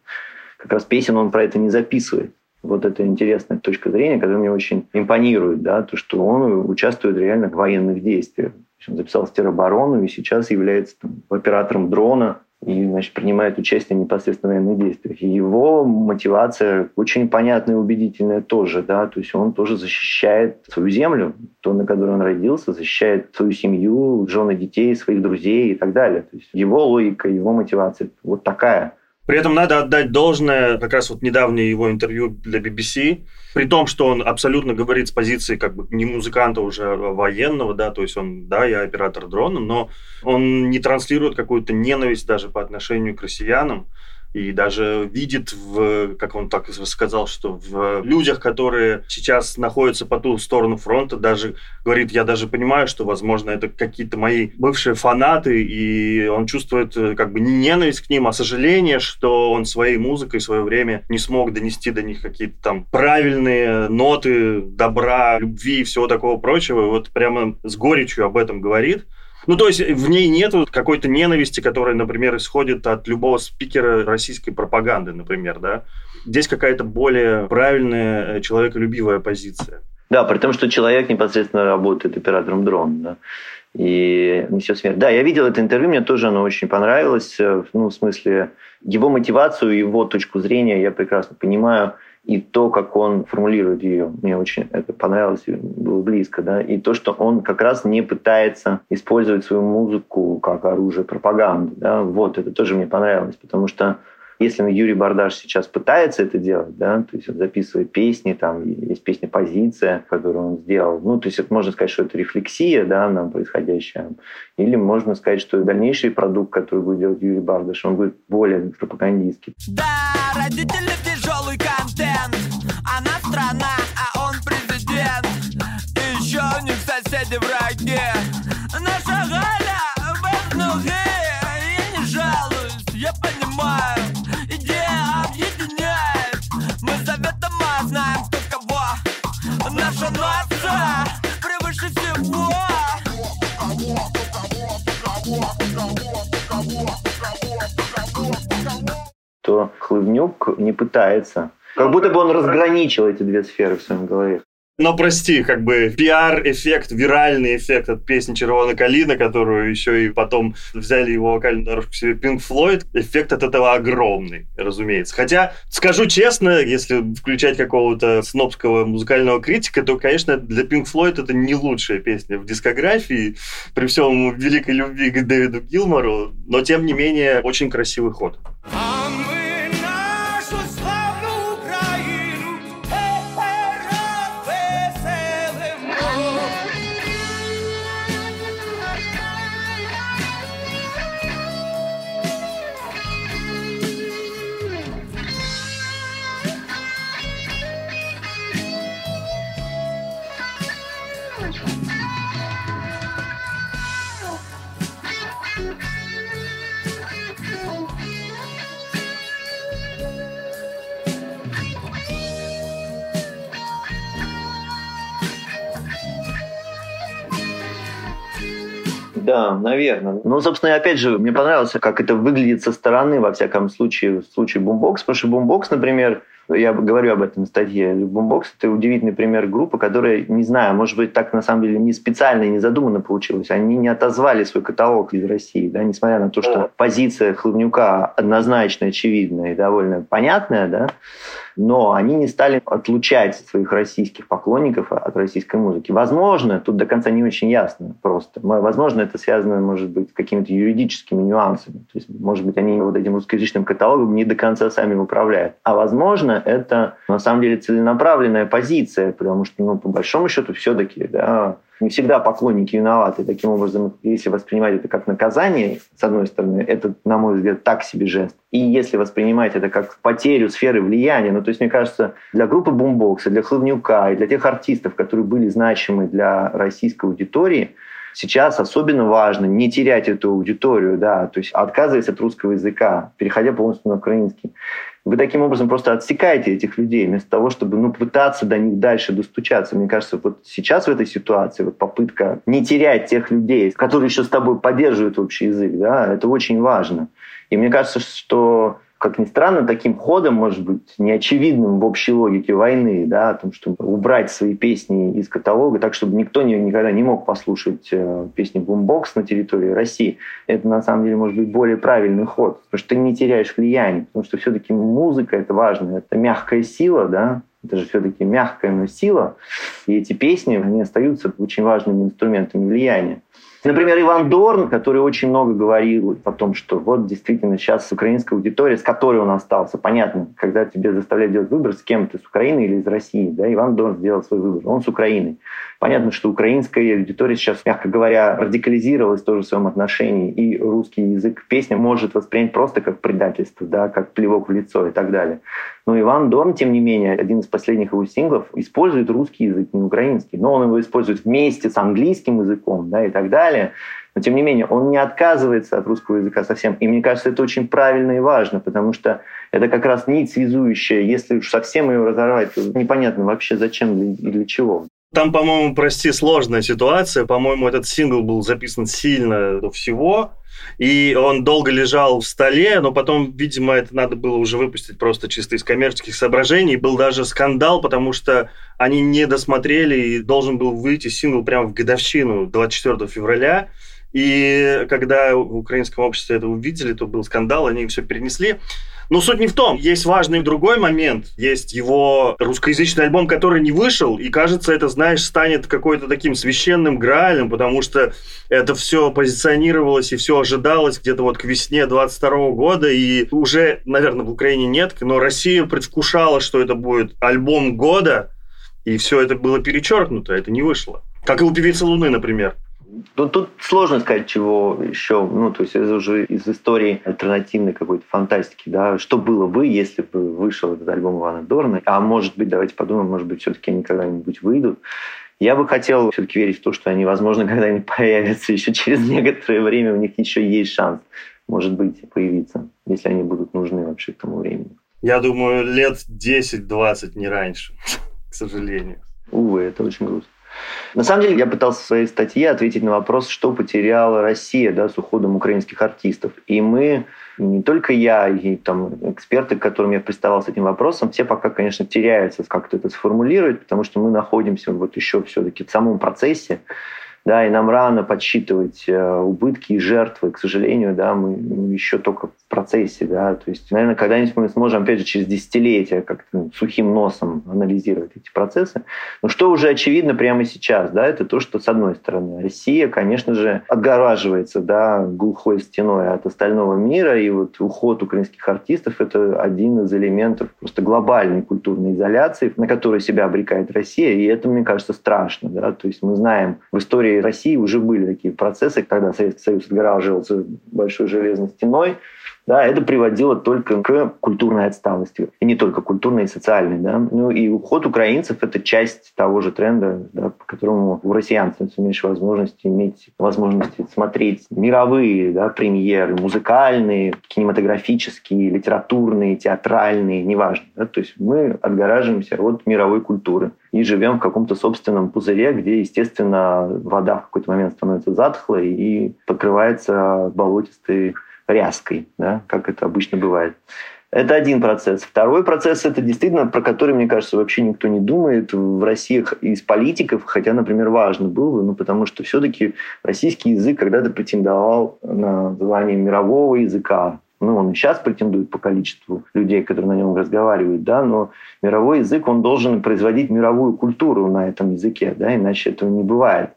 Как раз песен он про это не записывает. Вот это интересная точка зрения, которая мне очень импонирует, да, то, что он участвует реально в военных действиях. Он записал в тероборону и сейчас является там, оператором дрона, и значит, принимает участие непосредственно в военных действиях. И его мотивация очень понятная и убедительная тоже. Да? То есть он тоже защищает свою землю, то, на которой он родился, защищает свою семью, жены детей, своих друзей и так далее. То есть его логика, его мотивация вот такая. При этом надо отдать должное, как раз вот недавнее его интервью для BBC, при том, что он абсолютно говорит с позиции как бы не музыканта уже, а военного, да, то есть он, да, я оператор дрона, но он не транслирует какую-то ненависть даже по отношению к россиянам и даже видит, в, как он так сказал, что в людях, которые сейчас находятся по ту сторону фронта, даже говорит, я даже понимаю, что, возможно, это какие-то мои бывшие фанаты, и он чувствует э, как бы не ненависть к ним, а сожаление, что он своей музыкой в свое время не смог донести до них какие-то там правильные ноты добра, любви и всего такого прочего. И вот прямо с горечью об этом говорит. Ну, то есть в ней нет какой-то ненависти, которая, например, исходит от любого спикера российской пропаганды, например, да? Здесь какая-то более правильная, э, человеколюбивая позиция. Да, при том, что человек непосредственно работает оператором дрона, да, и несет смерть. Да, я видел это интервью, мне тоже оно очень понравилось, э, ну, в смысле, его мотивацию, его точку зрения я прекрасно понимаю – и то, как он формулирует ее, мне очень это понравилось, было близко, да, и то, что он как раз не пытается использовать свою музыку как оружие пропаганды, да, вот, это тоже мне понравилось, потому что если Юрий Бардаш сейчас пытается это делать, да, то есть он записывает песни, там есть песня «Позиция», которую он сделал, ну, то есть это можно сказать, что это рефлексия, да, на происходящее, или можно сказать, что дальнейший продукт, который будет делать Юрий Бардаш, он будет более пропагандистский. Да, родители страна, а он президент, еще у них соседи враги, наша Галя в ноги, я не жалуюсь, я понимаю, наша нация превыше всего. То Хлывнюк не пытается. Как будто бы он разграничил эти две сферы в своем голове. Но прости, как бы пиар-эффект, виральный эффект от песни «Червона калина», которую еще и потом взяли его вокальную дорожку себе Pink Floyd, эффект от этого огромный, разумеется. Хотя, скажу честно, если включать какого-то снобского музыкального критика, то, конечно, для Pink Floyd это не лучшая песня в дискографии, при всем великой любви к Дэвиду Гилмору, но, тем не менее, очень красивый ход. Да, наверное. Ну, собственно, опять же, мне понравилось, как это выглядит со стороны, во всяком случае, в случае Boombox, потому что Boombox, например, я говорю об этом в статье. Boombox – это удивительный пример группы, которая, не знаю, может быть, так на самом деле не специально и не задуманно получилось. Они не отозвали свой каталог из России, да, несмотря на то, что позиция Хлывнюка однозначно очевидная и довольно понятная, да, но они не стали отлучать своих российских поклонников от российской музыки. Возможно, тут до конца не очень ясно просто. Возможно, это связано, может быть, с какими-то юридическими нюансами. То есть, может быть, они вот этим русскоязычным каталогом не до конца сами управляют. А возможно, это на самом деле целенаправленная позиция, потому что, ну, по большому счету, все-таки, да, не всегда поклонники виноваты. Таким образом, если воспринимать это как наказание, с одной стороны, это, на мой взгляд, так себе жест. И если воспринимать это как потерю сферы влияния, ну, то есть, мне кажется, для группы Бумбокса, для Хлывнюка и для тех артистов, которые были значимы для российской аудитории, Сейчас особенно важно не терять эту аудиторию, да, то есть отказываясь от русского языка, переходя полностью на украинский. Вы таким образом просто отсекаете этих людей, вместо того, чтобы ну, пытаться до них дальше достучаться. Мне кажется, вот сейчас в этой ситуации вот попытка не терять тех людей, которые еще с тобой поддерживают общий язык, да, это очень важно. И мне кажется, что как ни странно, таким ходом, может быть, неочевидным в общей логике войны, да, о том, чтобы убрать свои песни из каталога, так, чтобы никто не, никогда не мог послушать э, песни бумбокс на территории России, это на самом деле может быть более правильный ход, потому что ты не теряешь влияние, потому что все-таки музыка это важно, это мягкая сила, да, это же все-таки мягкая, но сила, и эти песни, они остаются очень важными инструментами влияния. Например, Иван Дорн, который очень много говорил о том, что вот действительно сейчас украинская аудитория, с которой он остался, понятно, когда тебе заставляют делать выбор, с кем ты, с Украины или из России, да, Иван Дорн сделал свой выбор, он с Украиной. Понятно, что украинская аудитория сейчас, мягко говоря, радикализировалась тоже в своем отношении, и русский язык песня может воспринять просто как предательство, да, как плевок в лицо и так далее. Но Иван Дорн, тем не менее, один из последних его синглов, использует русский язык, не украинский, но он его использует вместе с английским языком да, и так далее. Но, тем не менее, он не отказывается от русского языка совсем. И мне кажется, это очень правильно и важно, потому что это как раз нить связующая. Если уж совсем ее разорвать, то непонятно вообще зачем и для чего. Там, по-моему, прости, сложная ситуация. По-моему, этот сингл был записан сильно до всего. И он долго лежал в столе, но потом, видимо, это надо было уже выпустить просто чисто из коммерческих соображений. Был даже скандал, потому что они не досмотрели, и должен был выйти сингл прямо в годовщину 24 февраля. И когда в украинском обществе это увидели, то был скандал, они все перенесли. Но суть не в том. Есть важный другой момент. Есть его русскоязычный альбом, который не вышел, и кажется, это, знаешь, станет какой-то таким священным граалем, потому что это все позиционировалось и все ожидалось где-то вот к весне 22 года, и уже, наверное, в Украине нет, но Россия предвкушала, что это будет альбом года, и все это было перечеркнуто, это не вышло. Как и у певицы Луны, например. Ну, тут сложно сказать, чего еще. Ну, то есть это уже из истории альтернативной какой-то фантастики, да. Что было бы, если бы вышел этот альбом Ивана Дорна? А может быть, давайте подумаем, может быть, все-таки они когда-нибудь выйдут. Я бы хотел все-таки верить в то, что они, возможно, когда-нибудь появятся еще через некоторое время, у них еще есть шанс, может быть, появиться, если они будут нужны вообще к тому времени. Я думаю, лет 10-20, не раньше, к сожалению. Увы, это очень грустно. На самом деле, я пытался в своей статье ответить на вопрос, что потеряла Россия да, с уходом украинских артистов. И мы, не только я, и там, эксперты, к которым я приставал с этим вопросом, все пока, конечно, теряются, как-то это сформулировать, потому что мы находимся вот еще все-таки в самом процессе да, и нам рано подсчитывать э, убытки и жертвы, к сожалению, да, мы еще только в процессе, да, то есть, наверное, когда-нибудь мы сможем, опять же, через десятилетия как-то сухим носом анализировать эти процессы. Но что уже очевидно прямо сейчас, да, это то, что, с одной стороны, Россия, конечно же, отгораживается, да, глухой стеной от остального мира, и вот уход украинских артистов – это один из элементов просто глобальной культурной изоляции, на которую себя обрекает Россия, и это, мне кажется, страшно, да, то есть мы знаем в истории истории России уже были такие процессы, когда Советский Союз отгораживался большой железной стеной, да, это приводило только к культурной отсталости. И не только культурной, и социальной. Да. Ну и уход украинцев – это часть того же тренда, да, по которому у россиян становится меньше возможности иметь возможности смотреть мировые да, премьеры, музыкальные, кинематографические, литературные, театральные, неважно. Да. То есть мы отгораживаемся от мировой культуры и живем в каком-то собственном пузыре, где, естественно, вода в какой-то момент становится затхлой и покрывается болотистой ряской, да, как это обычно бывает. Это один процесс. Второй процесс – это действительно, про который, мне кажется, вообще никто не думает в России из политиков, хотя, например, важно было бы, ну, потому что все-таки российский язык когда-то претендовал на звание мирового языка, ну, он и сейчас претендует по количеству людей, которые на нем разговаривают, да, но мировой язык, он должен производить мировую культуру на этом языке, да, иначе этого не бывает.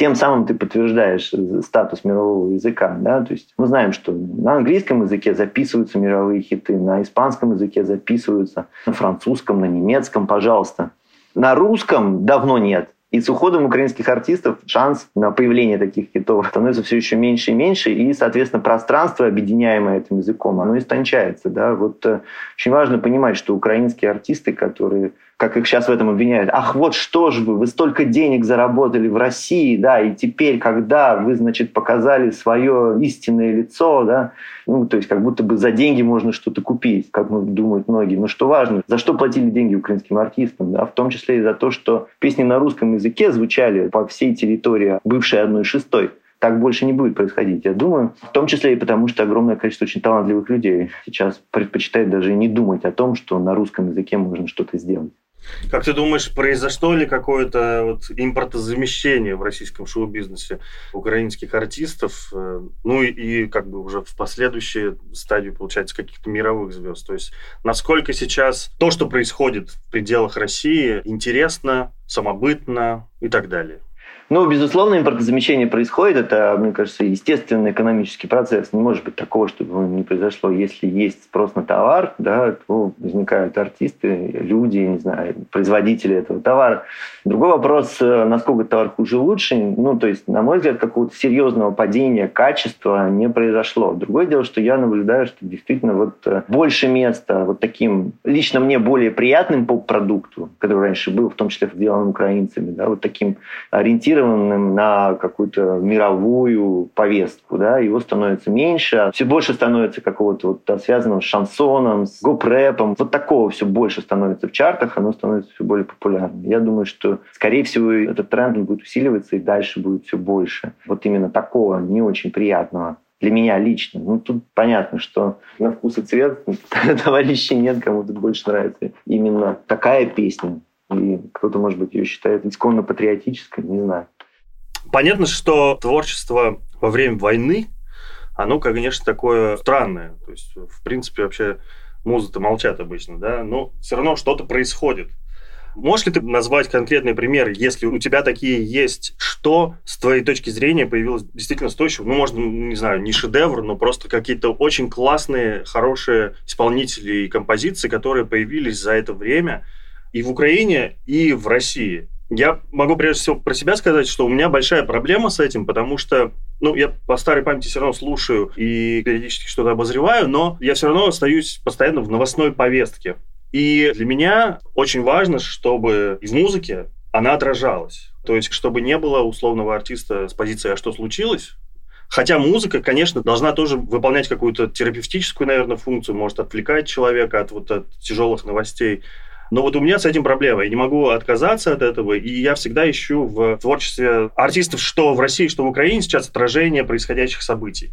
Тем самым ты подтверждаешь статус мирового языка, да, то есть мы знаем, что на английском языке записываются мировые хиты, на испанском языке записываются, на французском, на немецком, пожалуйста. На русском давно нет. И с уходом украинских артистов шанс на появление таких хитов становится все еще меньше и меньше, и, соответственно, пространство, объединяемое этим языком, оно истончается. Да? Вот э, очень важно понимать, что украинские артисты, которые как их сейчас в этом обвиняют, ах, вот что же вы, вы столько денег заработали в России, да, и теперь, когда вы, значит, показали свое истинное лицо, да, ну, то есть как будто бы за деньги можно что-то купить, как думают многие. Но что важно, за что платили деньги украинским артистам, да, в том числе и за то, что песни на русском языке звучали по всей территории бывшей одной шестой так больше не будет происходить, я думаю. В том числе и потому, что огромное количество очень талантливых людей сейчас предпочитает даже не думать о том, что на русском языке можно что-то сделать. Как ты думаешь, произошло ли какое-то вот импортозамещение в российском шоу-бизнесе украинских артистов, э, ну и, и как бы уже в последующей стадии, получается, каких-то мировых звезд? То есть насколько сейчас то, что происходит в пределах России, интересно, самобытно и так далее? Ну, безусловно, импортозамещение происходит. Это, мне кажется, естественный экономический процесс. Не может быть такого, чтобы не произошло. Если есть спрос на товар, да, то возникают артисты, люди, не знаю, производители этого товара. Другой вопрос, э, насколько товар хуже лучше. Ну, то есть, на мой взгляд, какого-то серьезного падения качества не произошло. Другое дело, что я наблюдаю, что действительно вот э, больше места вот таким, лично мне более приятным поп-продукту, который раньше был, в том числе сделан украинцами, да, вот таким ориентированным ориентированным на какую-то мировую повестку. Да? Его становится меньше, а все больше становится какого-то вот связанного с шансоном, с гоп-рэпом. Вот такого все больше становится в чартах, оно становится все более популярным. Я думаю, что, скорее всего, этот тренд будет усиливаться и дальше будет все больше. Вот именно такого не очень приятного для меня лично. Ну, тут понятно, что на вкус и цвет товарищей нет, кому тут больше нравится именно такая песня, и кто-то, может быть, ее считает исконно патриотической, не знаю. Понятно, что творчество во время войны, оно, конечно, такое странное. То есть, в принципе, вообще музы-то молчат обычно, да, но все равно что-то происходит. Можешь ли ты назвать конкретный пример, если у тебя такие есть, что с твоей точки зрения появилось действительно стоящего? Ну, можно, не знаю, не шедевр, но просто какие-то очень классные, хорошие исполнители и композиции, которые появились за это время – и в Украине, и в России. Я могу прежде всего про себя сказать, что у меня большая проблема с этим, потому что, ну, я по старой памяти все равно слушаю и периодически что-то обозреваю, но я все равно остаюсь постоянно в новостной повестке. И для меня очень важно, чтобы в музыке она отражалась. То есть, чтобы не было условного артиста с позиции «а что случилось?», Хотя музыка, конечно, должна тоже выполнять какую-то терапевтическую, наверное, функцию, может отвлекать человека от вот от тяжелых новостей. Но вот у меня с этим проблема. Я не могу отказаться от этого, и я всегда ищу в творчестве артистов, что в России, что в Украине, сейчас отражение происходящих событий.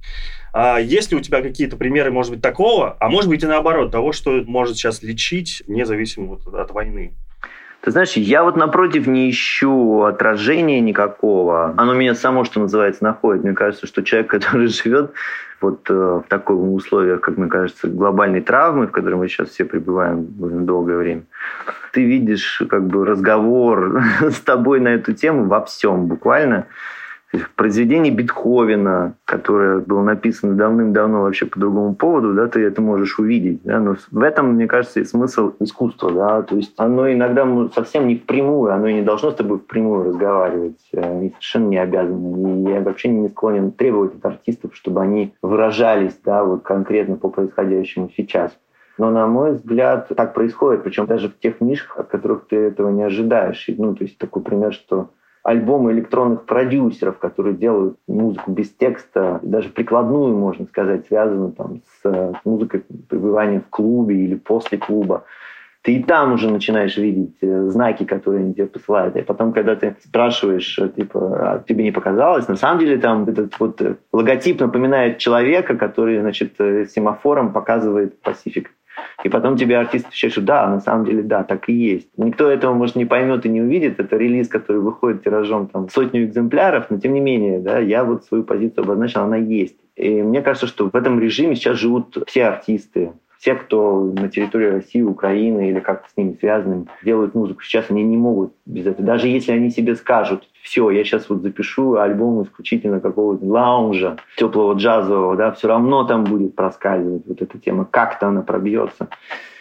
А есть ли у тебя какие-то примеры, может быть, такого, а может быть и наоборот, того, что может сейчас лечить, независимо вот от войны? Ты знаешь, я вот напротив не ищу отражения никакого. Оно меня само, что называется, находит. Мне кажется, что человек, который живет вот э, в таких условиях, как мне кажется, глобальной травмы, в которой мы сейчас все пребываем долгое время, ты видишь как бы разговор с тобой на эту тему во всем буквально произведение Бетховена, которое было написано давным-давно вообще по другому поводу, да, ты это можешь увидеть. Да, но в этом, мне кажется, и смысл искусства. Да, то есть оно иногда совсем не впрямую, оно и не должно с тобой впрямую разговаривать, э, и совершенно не обязано. И я вообще не склонен требовать от артистов, чтобы они выражались да, вот конкретно по происходящему сейчас. Но, на мой взгляд, так происходит, причем даже в тех нишах, от которых ты этого не ожидаешь. Ну, то есть такой пример, что альбомы электронных продюсеров, которые делают музыку без текста, даже прикладную, можно сказать, связанную там, с музыкой пребывания в клубе или после клуба. Ты и там уже начинаешь видеть э, знаки, которые они тебе посылают. И потом, когда ты спрашиваешь, э, типа, а тебе не показалось, на самом деле там этот вот э, логотип напоминает человека, который, значит, семафором показывает Pacific и потом тебе артист отвечает, что да, на самом деле да, так и есть. Никто этого, может, не поймет и не увидит. Это релиз, который выходит тиражом там сотню экземпляров, но тем не менее, да, я вот свою позицию обозначил, она есть. И мне кажется, что в этом режиме сейчас живут все артисты, все, кто на территории России, Украины или как-то с ними связаны, делают музыку сейчас, они не могут без этого. Даже если они себе скажут, все, я сейчас вот запишу альбом исключительно какого-то лаунжа, теплого джазового, да, все равно там будет проскальзывать вот эта тема, как-то она пробьется.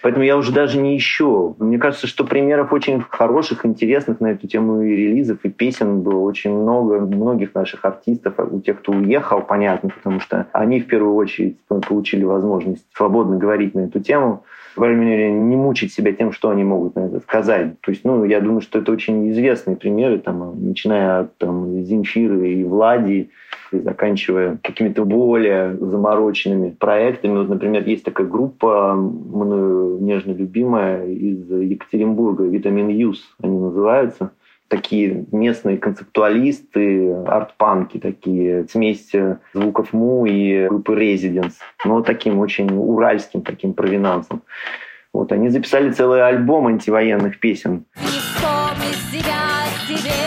Поэтому я уже даже не ищу. Мне кажется, что примеров очень хороших, интересных на эту тему и релизов, и песен было очень много. Многих наших артистов, у тех, кто уехал, понятно, потому что они в первую очередь получили возможность свободно говорить на эту тему по крайней мере, не мучить себя тем, что они могут на это сказать. То есть, ну, я думаю, что это очень известные примеры, там, начиная от там, Земфиры и Влади, и заканчивая какими-то более замороченными проектами. Вот, например, есть такая группа, мною нежно любимая, из Екатеринбурга, «Витамин Юз» они называются такие местные концептуалисты, арт-панки такие, смесь звуков Му и группы Residents, но таким очень уральским таким провинансом. Вот, они записали целый альбом антивоенных песен. Не себя, тебе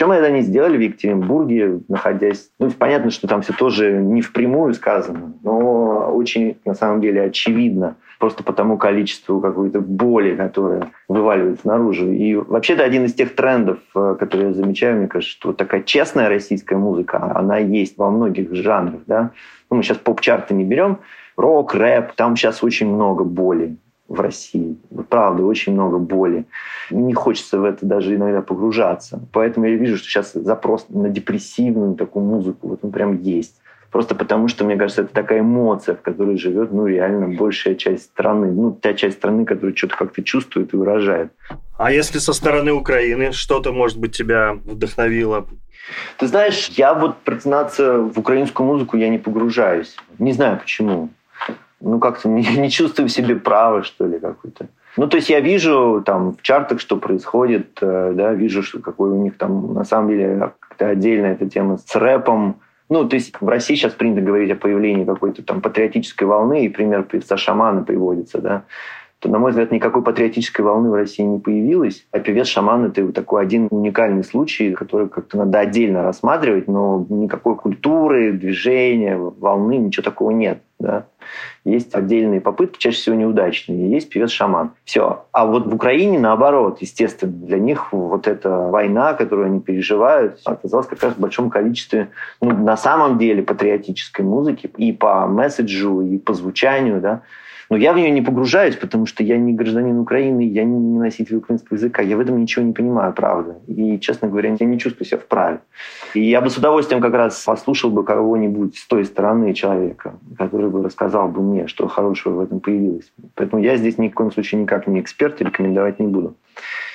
Причем это они сделали в Екатеринбурге, находясь... Ну, понятно, что там все тоже не впрямую сказано, но очень, на самом деле, очевидно. Просто по тому количеству какой-то боли, которая вываливается наружу. И вообще это один из тех трендов, э, которые я замечаю, мне кажется, что такая честная российская музыка, она есть во многих жанрах, да. Ну, мы сейчас поп-чарты не берем, рок, рэп, там сейчас очень много боли в России. Правда, очень много боли. Не хочется в это даже иногда погружаться. Поэтому я вижу, что сейчас запрос на депрессивную такую музыку, вот он прям есть. Просто потому, что, мне кажется, это такая эмоция, в которой живет, ну, реально большая часть страны. Ну, та часть страны, которая что-то как-то чувствует и выражает. А если со стороны Украины что-то, может быть, тебя вдохновило? Ты знаешь, я вот признаться в украинскую музыку я не погружаюсь. Не знаю почему ну, как-то не, не чувствую в себе права, что ли, какой-то. Ну, то есть я вижу там в чартах, что происходит, э, да, вижу, что какой у них там на самом деле как-то отдельная эта тема с рэпом. Ну, то есть в России сейчас принято говорить о появлении какой-то там патриотической волны, и пример певца Шамана приводится, да то, на мой взгляд, никакой патриотической волны в России не появилось. А певец-шаман — это такой один уникальный случай, который как-то надо отдельно рассматривать, но никакой культуры, движения, волны, ничего такого нет. Да? Есть отдельные попытки, чаще всего неудачные. Есть певец-шаман. Все. А вот в Украине, наоборот, естественно, для них вот эта война, которую они переживают, оказалась как раз в большом количестве, ну, на самом деле, патриотической музыки и по месседжу, и по звучанию, да, но я в нее не погружаюсь, потому что я не гражданин Украины, я не носитель украинского языка, я в этом ничего не понимаю, правда. И, честно говоря, я не чувствую себя вправе. И я бы с удовольствием как раз послушал бы кого-нибудь с той стороны человека, который бы рассказал бы мне, что хорошего в этом появилось. Поэтому я здесь ни в коем случае никак не эксперт и рекомендовать не буду.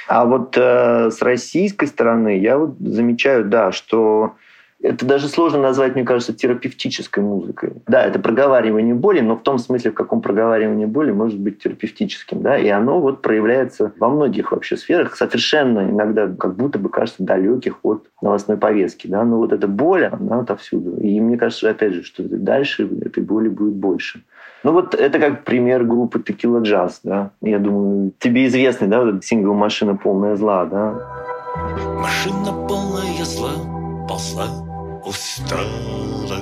А вот э, с российской стороны я вот замечаю, да, что это даже сложно назвать, мне кажется, терапевтической музыкой. Да, это проговаривание боли, но в том смысле, в каком проговаривание боли может быть терапевтическим. Да? И оно вот проявляется во многих вообще сферах, совершенно иногда как будто бы кажется далеких от новостной повестки. Да? Но вот эта боль, она отовсюду. И мне кажется, опять же, что дальше этой боли будет больше. Ну вот это как пример группы Tequila Jazz, да. Я думаю, тебе известный, да, вот этот сингл «Машина полная зла», да? Машина полная зла, ползла устала,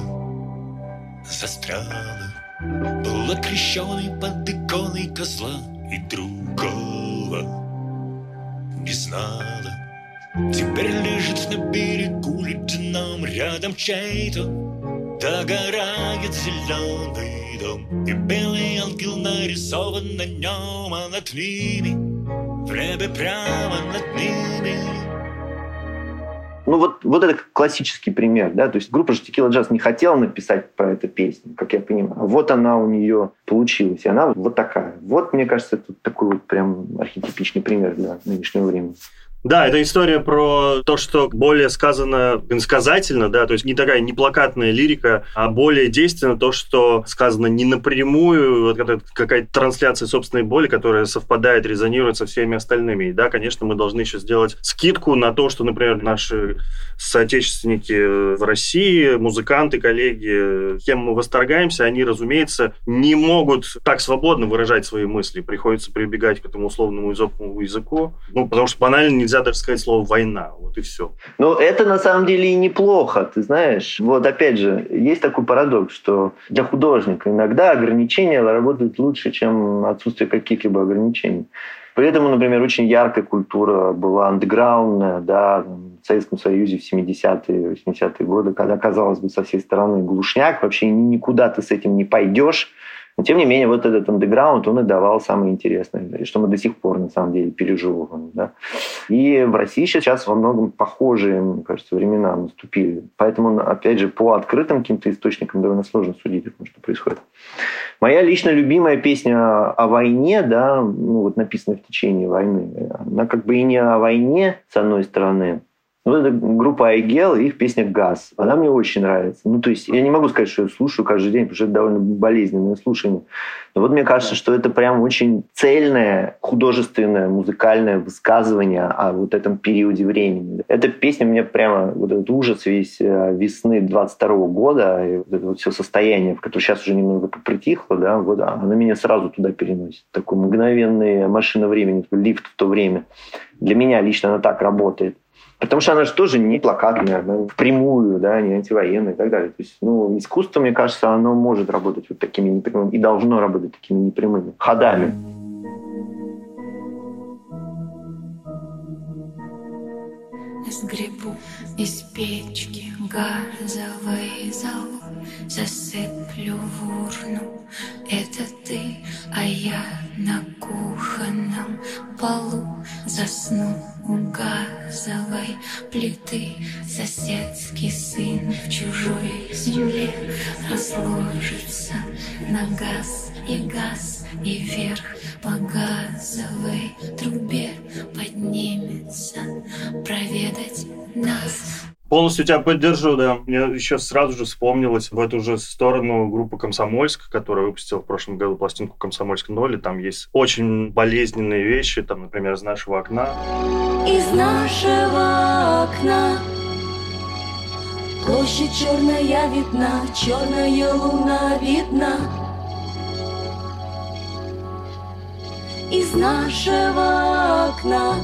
застряла, была крещеной под иконой козла и другого не знала. Теперь лежит на берегу ледяном рядом чей-то Догорает зеленый дом И белый ангел нарисован на нем А над ними В небе прямо над ними ну вот, вот это классический пример, да, то есть группа Tequila Jazz не хотела написать про эту песню, как я понимаю. Вот она у нее получилась, и она вот такая. Вот, мне кажется, это такой вот прям архетипичный пример для нынешнего времени. Да, это история про то, что более сказано инсказательно, да, то есть не такая не плакатная лирика, а более действенно то, что сказано не напрямую, вот какая-то трансляция собственной боли, которая совпадает, резонирует со всеми остальными. И да, конечно, мы должны еще сделать скидку на то, что, например, наши соотечественники в России, музыканты, коллеги, кем мы восторгаемся, они, разумеется, не могут так свободно выражать свои мысли. Приходится прибегать к этому условному языку, ну, потому что банально нельзя даже сказать слово «война». Вот и все. Ну, это на самом деле и неплохо, ты знаешь. Вот опять же, есть такой парадокс, что для художника иногда ограничения работают лучше, чем отсутствие каких-либо ограничений. Поэтому, например, очень яркая культура была андеграундная, да, в Советском Союзе в 70-е, 80-е годы, когда, казалось бы, со всей стороны глушняк, вообще никуда ты с этим не пойдешь, но, тем не менее, вот этот андеграунд, он и давал самое интересное, что мы до сих пор, на самом деле, переживаем. Да? И в России сейчас во многом похожие, мне кажется, времена наступили. Поэтому, опять же, по открытым каким-то источникам довольно сложно судить о том, что происходит. Моя лично любимая песня о войне, да, ну, вот написанная в течение войны, она как бы и не о войне, с одной стороны, вот эта группа Айгел и их песня «Газ». Она мне очень нравится. Ну, то есть я не могу сказать, что я слушаю каждый день, потому что это довольно болезненное слушание. Но вот мне кажется, что это прям очень цельное, художественное, музыкальное высказывание о вот этом периоде времени. Эта песня мне прямо, вот этот ужас весь э, весны 22 года, и вот это вот все состояние, в котором сейчас уже немного попритихло, да, вот она меня сразу туда переносит. Такой мгновенный машина времени, лифт в то время. Для меня лично она так работает. Потому что она же тоже не плакатная, она впрямую, да, не антивоенная и так далее. То есть, ну, искусство, мне кажется, оно может работать вот такими непрямыми и должно работать такими непрямыми ходами. Сгребу из печки газовый зал, засыплю в урну. Это ты, а я на кухонном полу засну у газовой плиты Соседский сын в чужой земле Разложится на газ и газ И вверх по газовой трубе Поднимется проведать нас Полностью тебя поддержу, да. Мне еще сразу же вспомнилось в эту же сторону группа «Комсомольск», которая выпустила в прошлом году пластинку «Комсомольск ноль», и там есть очень болезненные вещи, там, например, «Из нашего окна». Из нашего окна Площадь черная видна, черная луна видна. Из нашего окна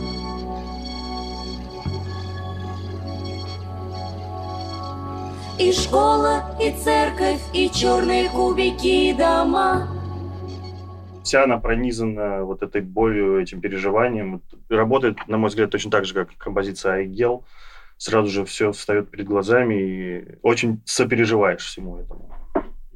И школа, и церковь, и черные кубики, и дома. Вся она пронизана вот этой болью, этим переживанием. Работает, на мой взгляд, точно так же, как композиция «Айгел». Сразу же все встает перед глазами и очень сопереживаешь всему этому.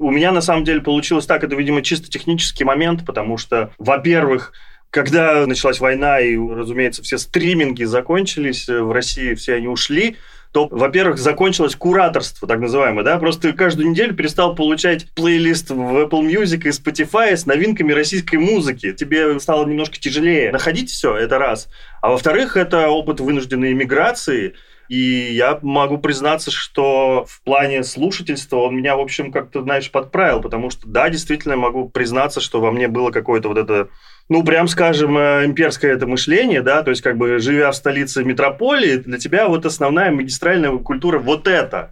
У меня, на самом деле, получилось так. Это, видимо, чисто технический момент, потому что, во-первых, когда началась война, и, разумеется, все стриминги закончились в России, все они ушли, то, во-первых, закончилось кураторство, так называемое, да, просто каждую неделю перестал получать плейлист в Apple Music и Spotify с новинками российской музыки. Тебе стало немножко тяжелее находить все, это раз. А во-вторых, это опыт вынужденной иммиграции, и я могу признаться, что в плане слушательства он меня, в общем, как-то, знаешь, подправил, потому что, да, действительно могу признаться, что во мне было какое-то вот это ну, прям скажем, э, имперское это мышление, да, то есть, как бы, живя в столице метрополии, для тебя вот основная магистральная культура вот это.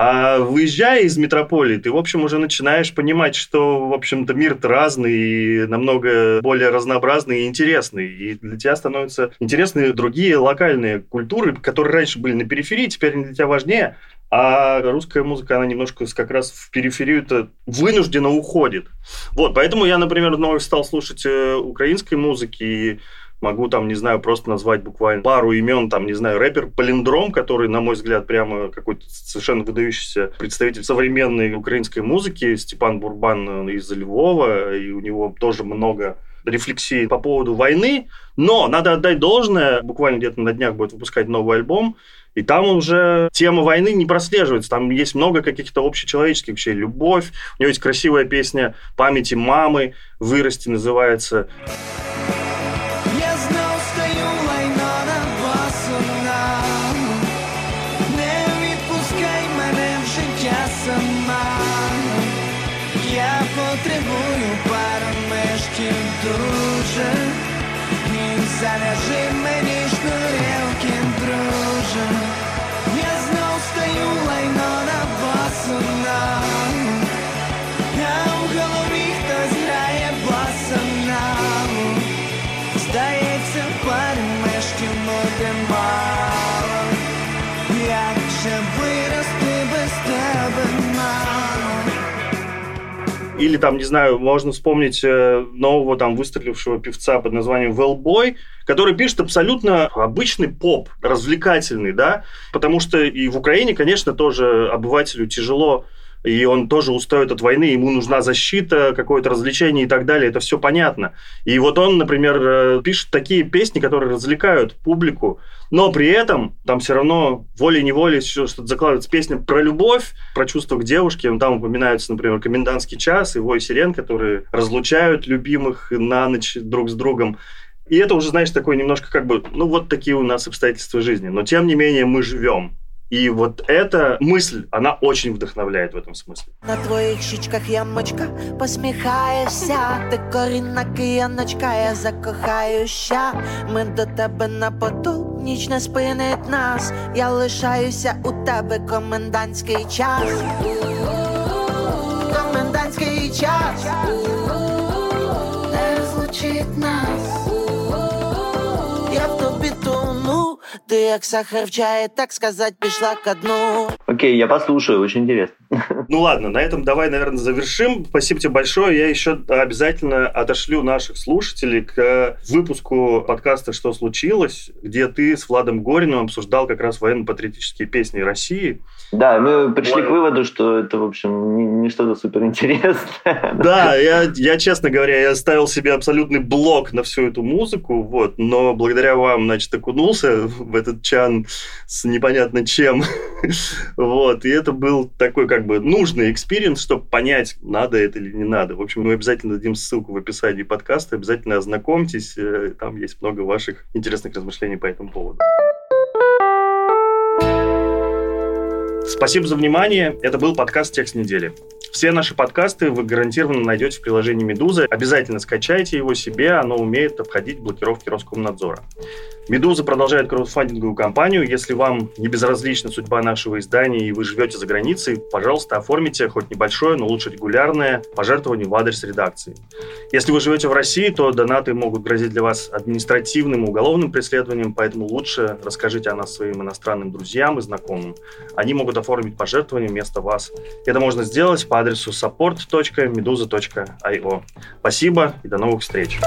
А выезжая из метрополии, ты, в общем, уже начинаешь понимать, что, в общем-то, мир-то разный и намного более разнообразный и интересный. И для тебя становятся интересны другие локальные культуры, которые раньше были на периферии, теперь они для тебя важнее. А русская музыка, она немножко как раз в периферию-то вынужденно уходит. Вот, поэтому я, например, вновь стал слушать э, украинской музыки и могу там, не знаю, просто назвать буквально пару имен, там, не знаю, рэпер Полиндром, который, на мой взгляд, прямо какой-то совершенно выдающийся представитель современной украинской музыки, Степан Бурбан э, из Львова, и у него тоже много рефлексии по поводу войны, но надо отдать должное, буквально где-то на днях будет выпускать новый альбом, и там уже тема войны не прослеживается. Там есть много каких-то общечеловеческих вещей. Любовь. У него есть красивая песня «Памяти мамы». «Вырасти» называется. потребую там, не знаю, можно вспомнить э, нового там выстрелившего певца под названием Wellboy, который пишет абсолютно обычный поп, развлекательный, да, потому что и в Украине, конечно, тоже обывателю тяжело и он тоже устает от войны, ему нужна защита, какое-то развлечение и так далее, это все понятно. И вот он, например, э, пишет такие песни, которые развлекают публику, но при этом там все равно волей-неволей что-то закладывается песня про любовь, про чувство к девушке, там упоминаются, например, комендантский час и вой сирен, которые разлучают любимых на ночь друг с другом. И это уже, знаешь, такой немножко как бы, ну вот такие у нас обстоятельства жизни. Но тем не менее мы живем. И вот эта мысль, она очень вдохновляет в этом смысле. На твоїх щічках ямочка, посміхаєшся, ти корінна кияночка, я закохаюся. Ми до тебе на поту, ніч не спинить нас. Я лишаюся у тебе комендантський час. Комендантський час не розлучить нас. В чае, так сказать, пішла ко дну. Окей, я послушаю, очень интересно. Ну ладно, на этом давай, наверное, завершим. Спасибо тебе большое. Я еще обязательно отошлю наших слушателей к выпуску подкаста «Что случилось?», где ты с Владом Гориным обсуждал как раз военно-патриотические песни России. Да, мы пришли к выводу, что это, в общем, не, не что-то суперинтересное. Да, я, я, честно говоря, я ставил себе абсолютный блок на всю эту музыку, вот, но благодаря вам, значит, окунулся в этот чан с непонятно чем, вот, и это был такой, как бы, нужный experience, чтобы понять, надо это или не надо. В общем, мы обязательно дадим ссылку в описании подкаста, обязательно ознакомьтесь, э, там есть много ваших интересных размышлений по этому поводу. Спасибо за внимание. Это был подкаст «Текст недели». Все наши подкасты вы гарантированно найдете в приложении «Медуза». Обязательно скачайте его себе, оно умеет обходить блокировки Роскомнадзора. «Медуза» продолжает краудфандинговую кампанию. Если вам не безразлична судьба нашего издания и вы живете за границей, пожалуйста, оформите хоть небольшое, но лучше регулярное пожертвование в адрес редакции. Если вы живете в России, то донаты могут грозить для вас административным и уголовным преследованием, поэтому лучше расскажите о нас своим иностранным друзьям и знакомым. Они могут оформить пожертвование вместо вас. Это можно сделать по адресу support.meduza.io. Спасибо и до новых встреч!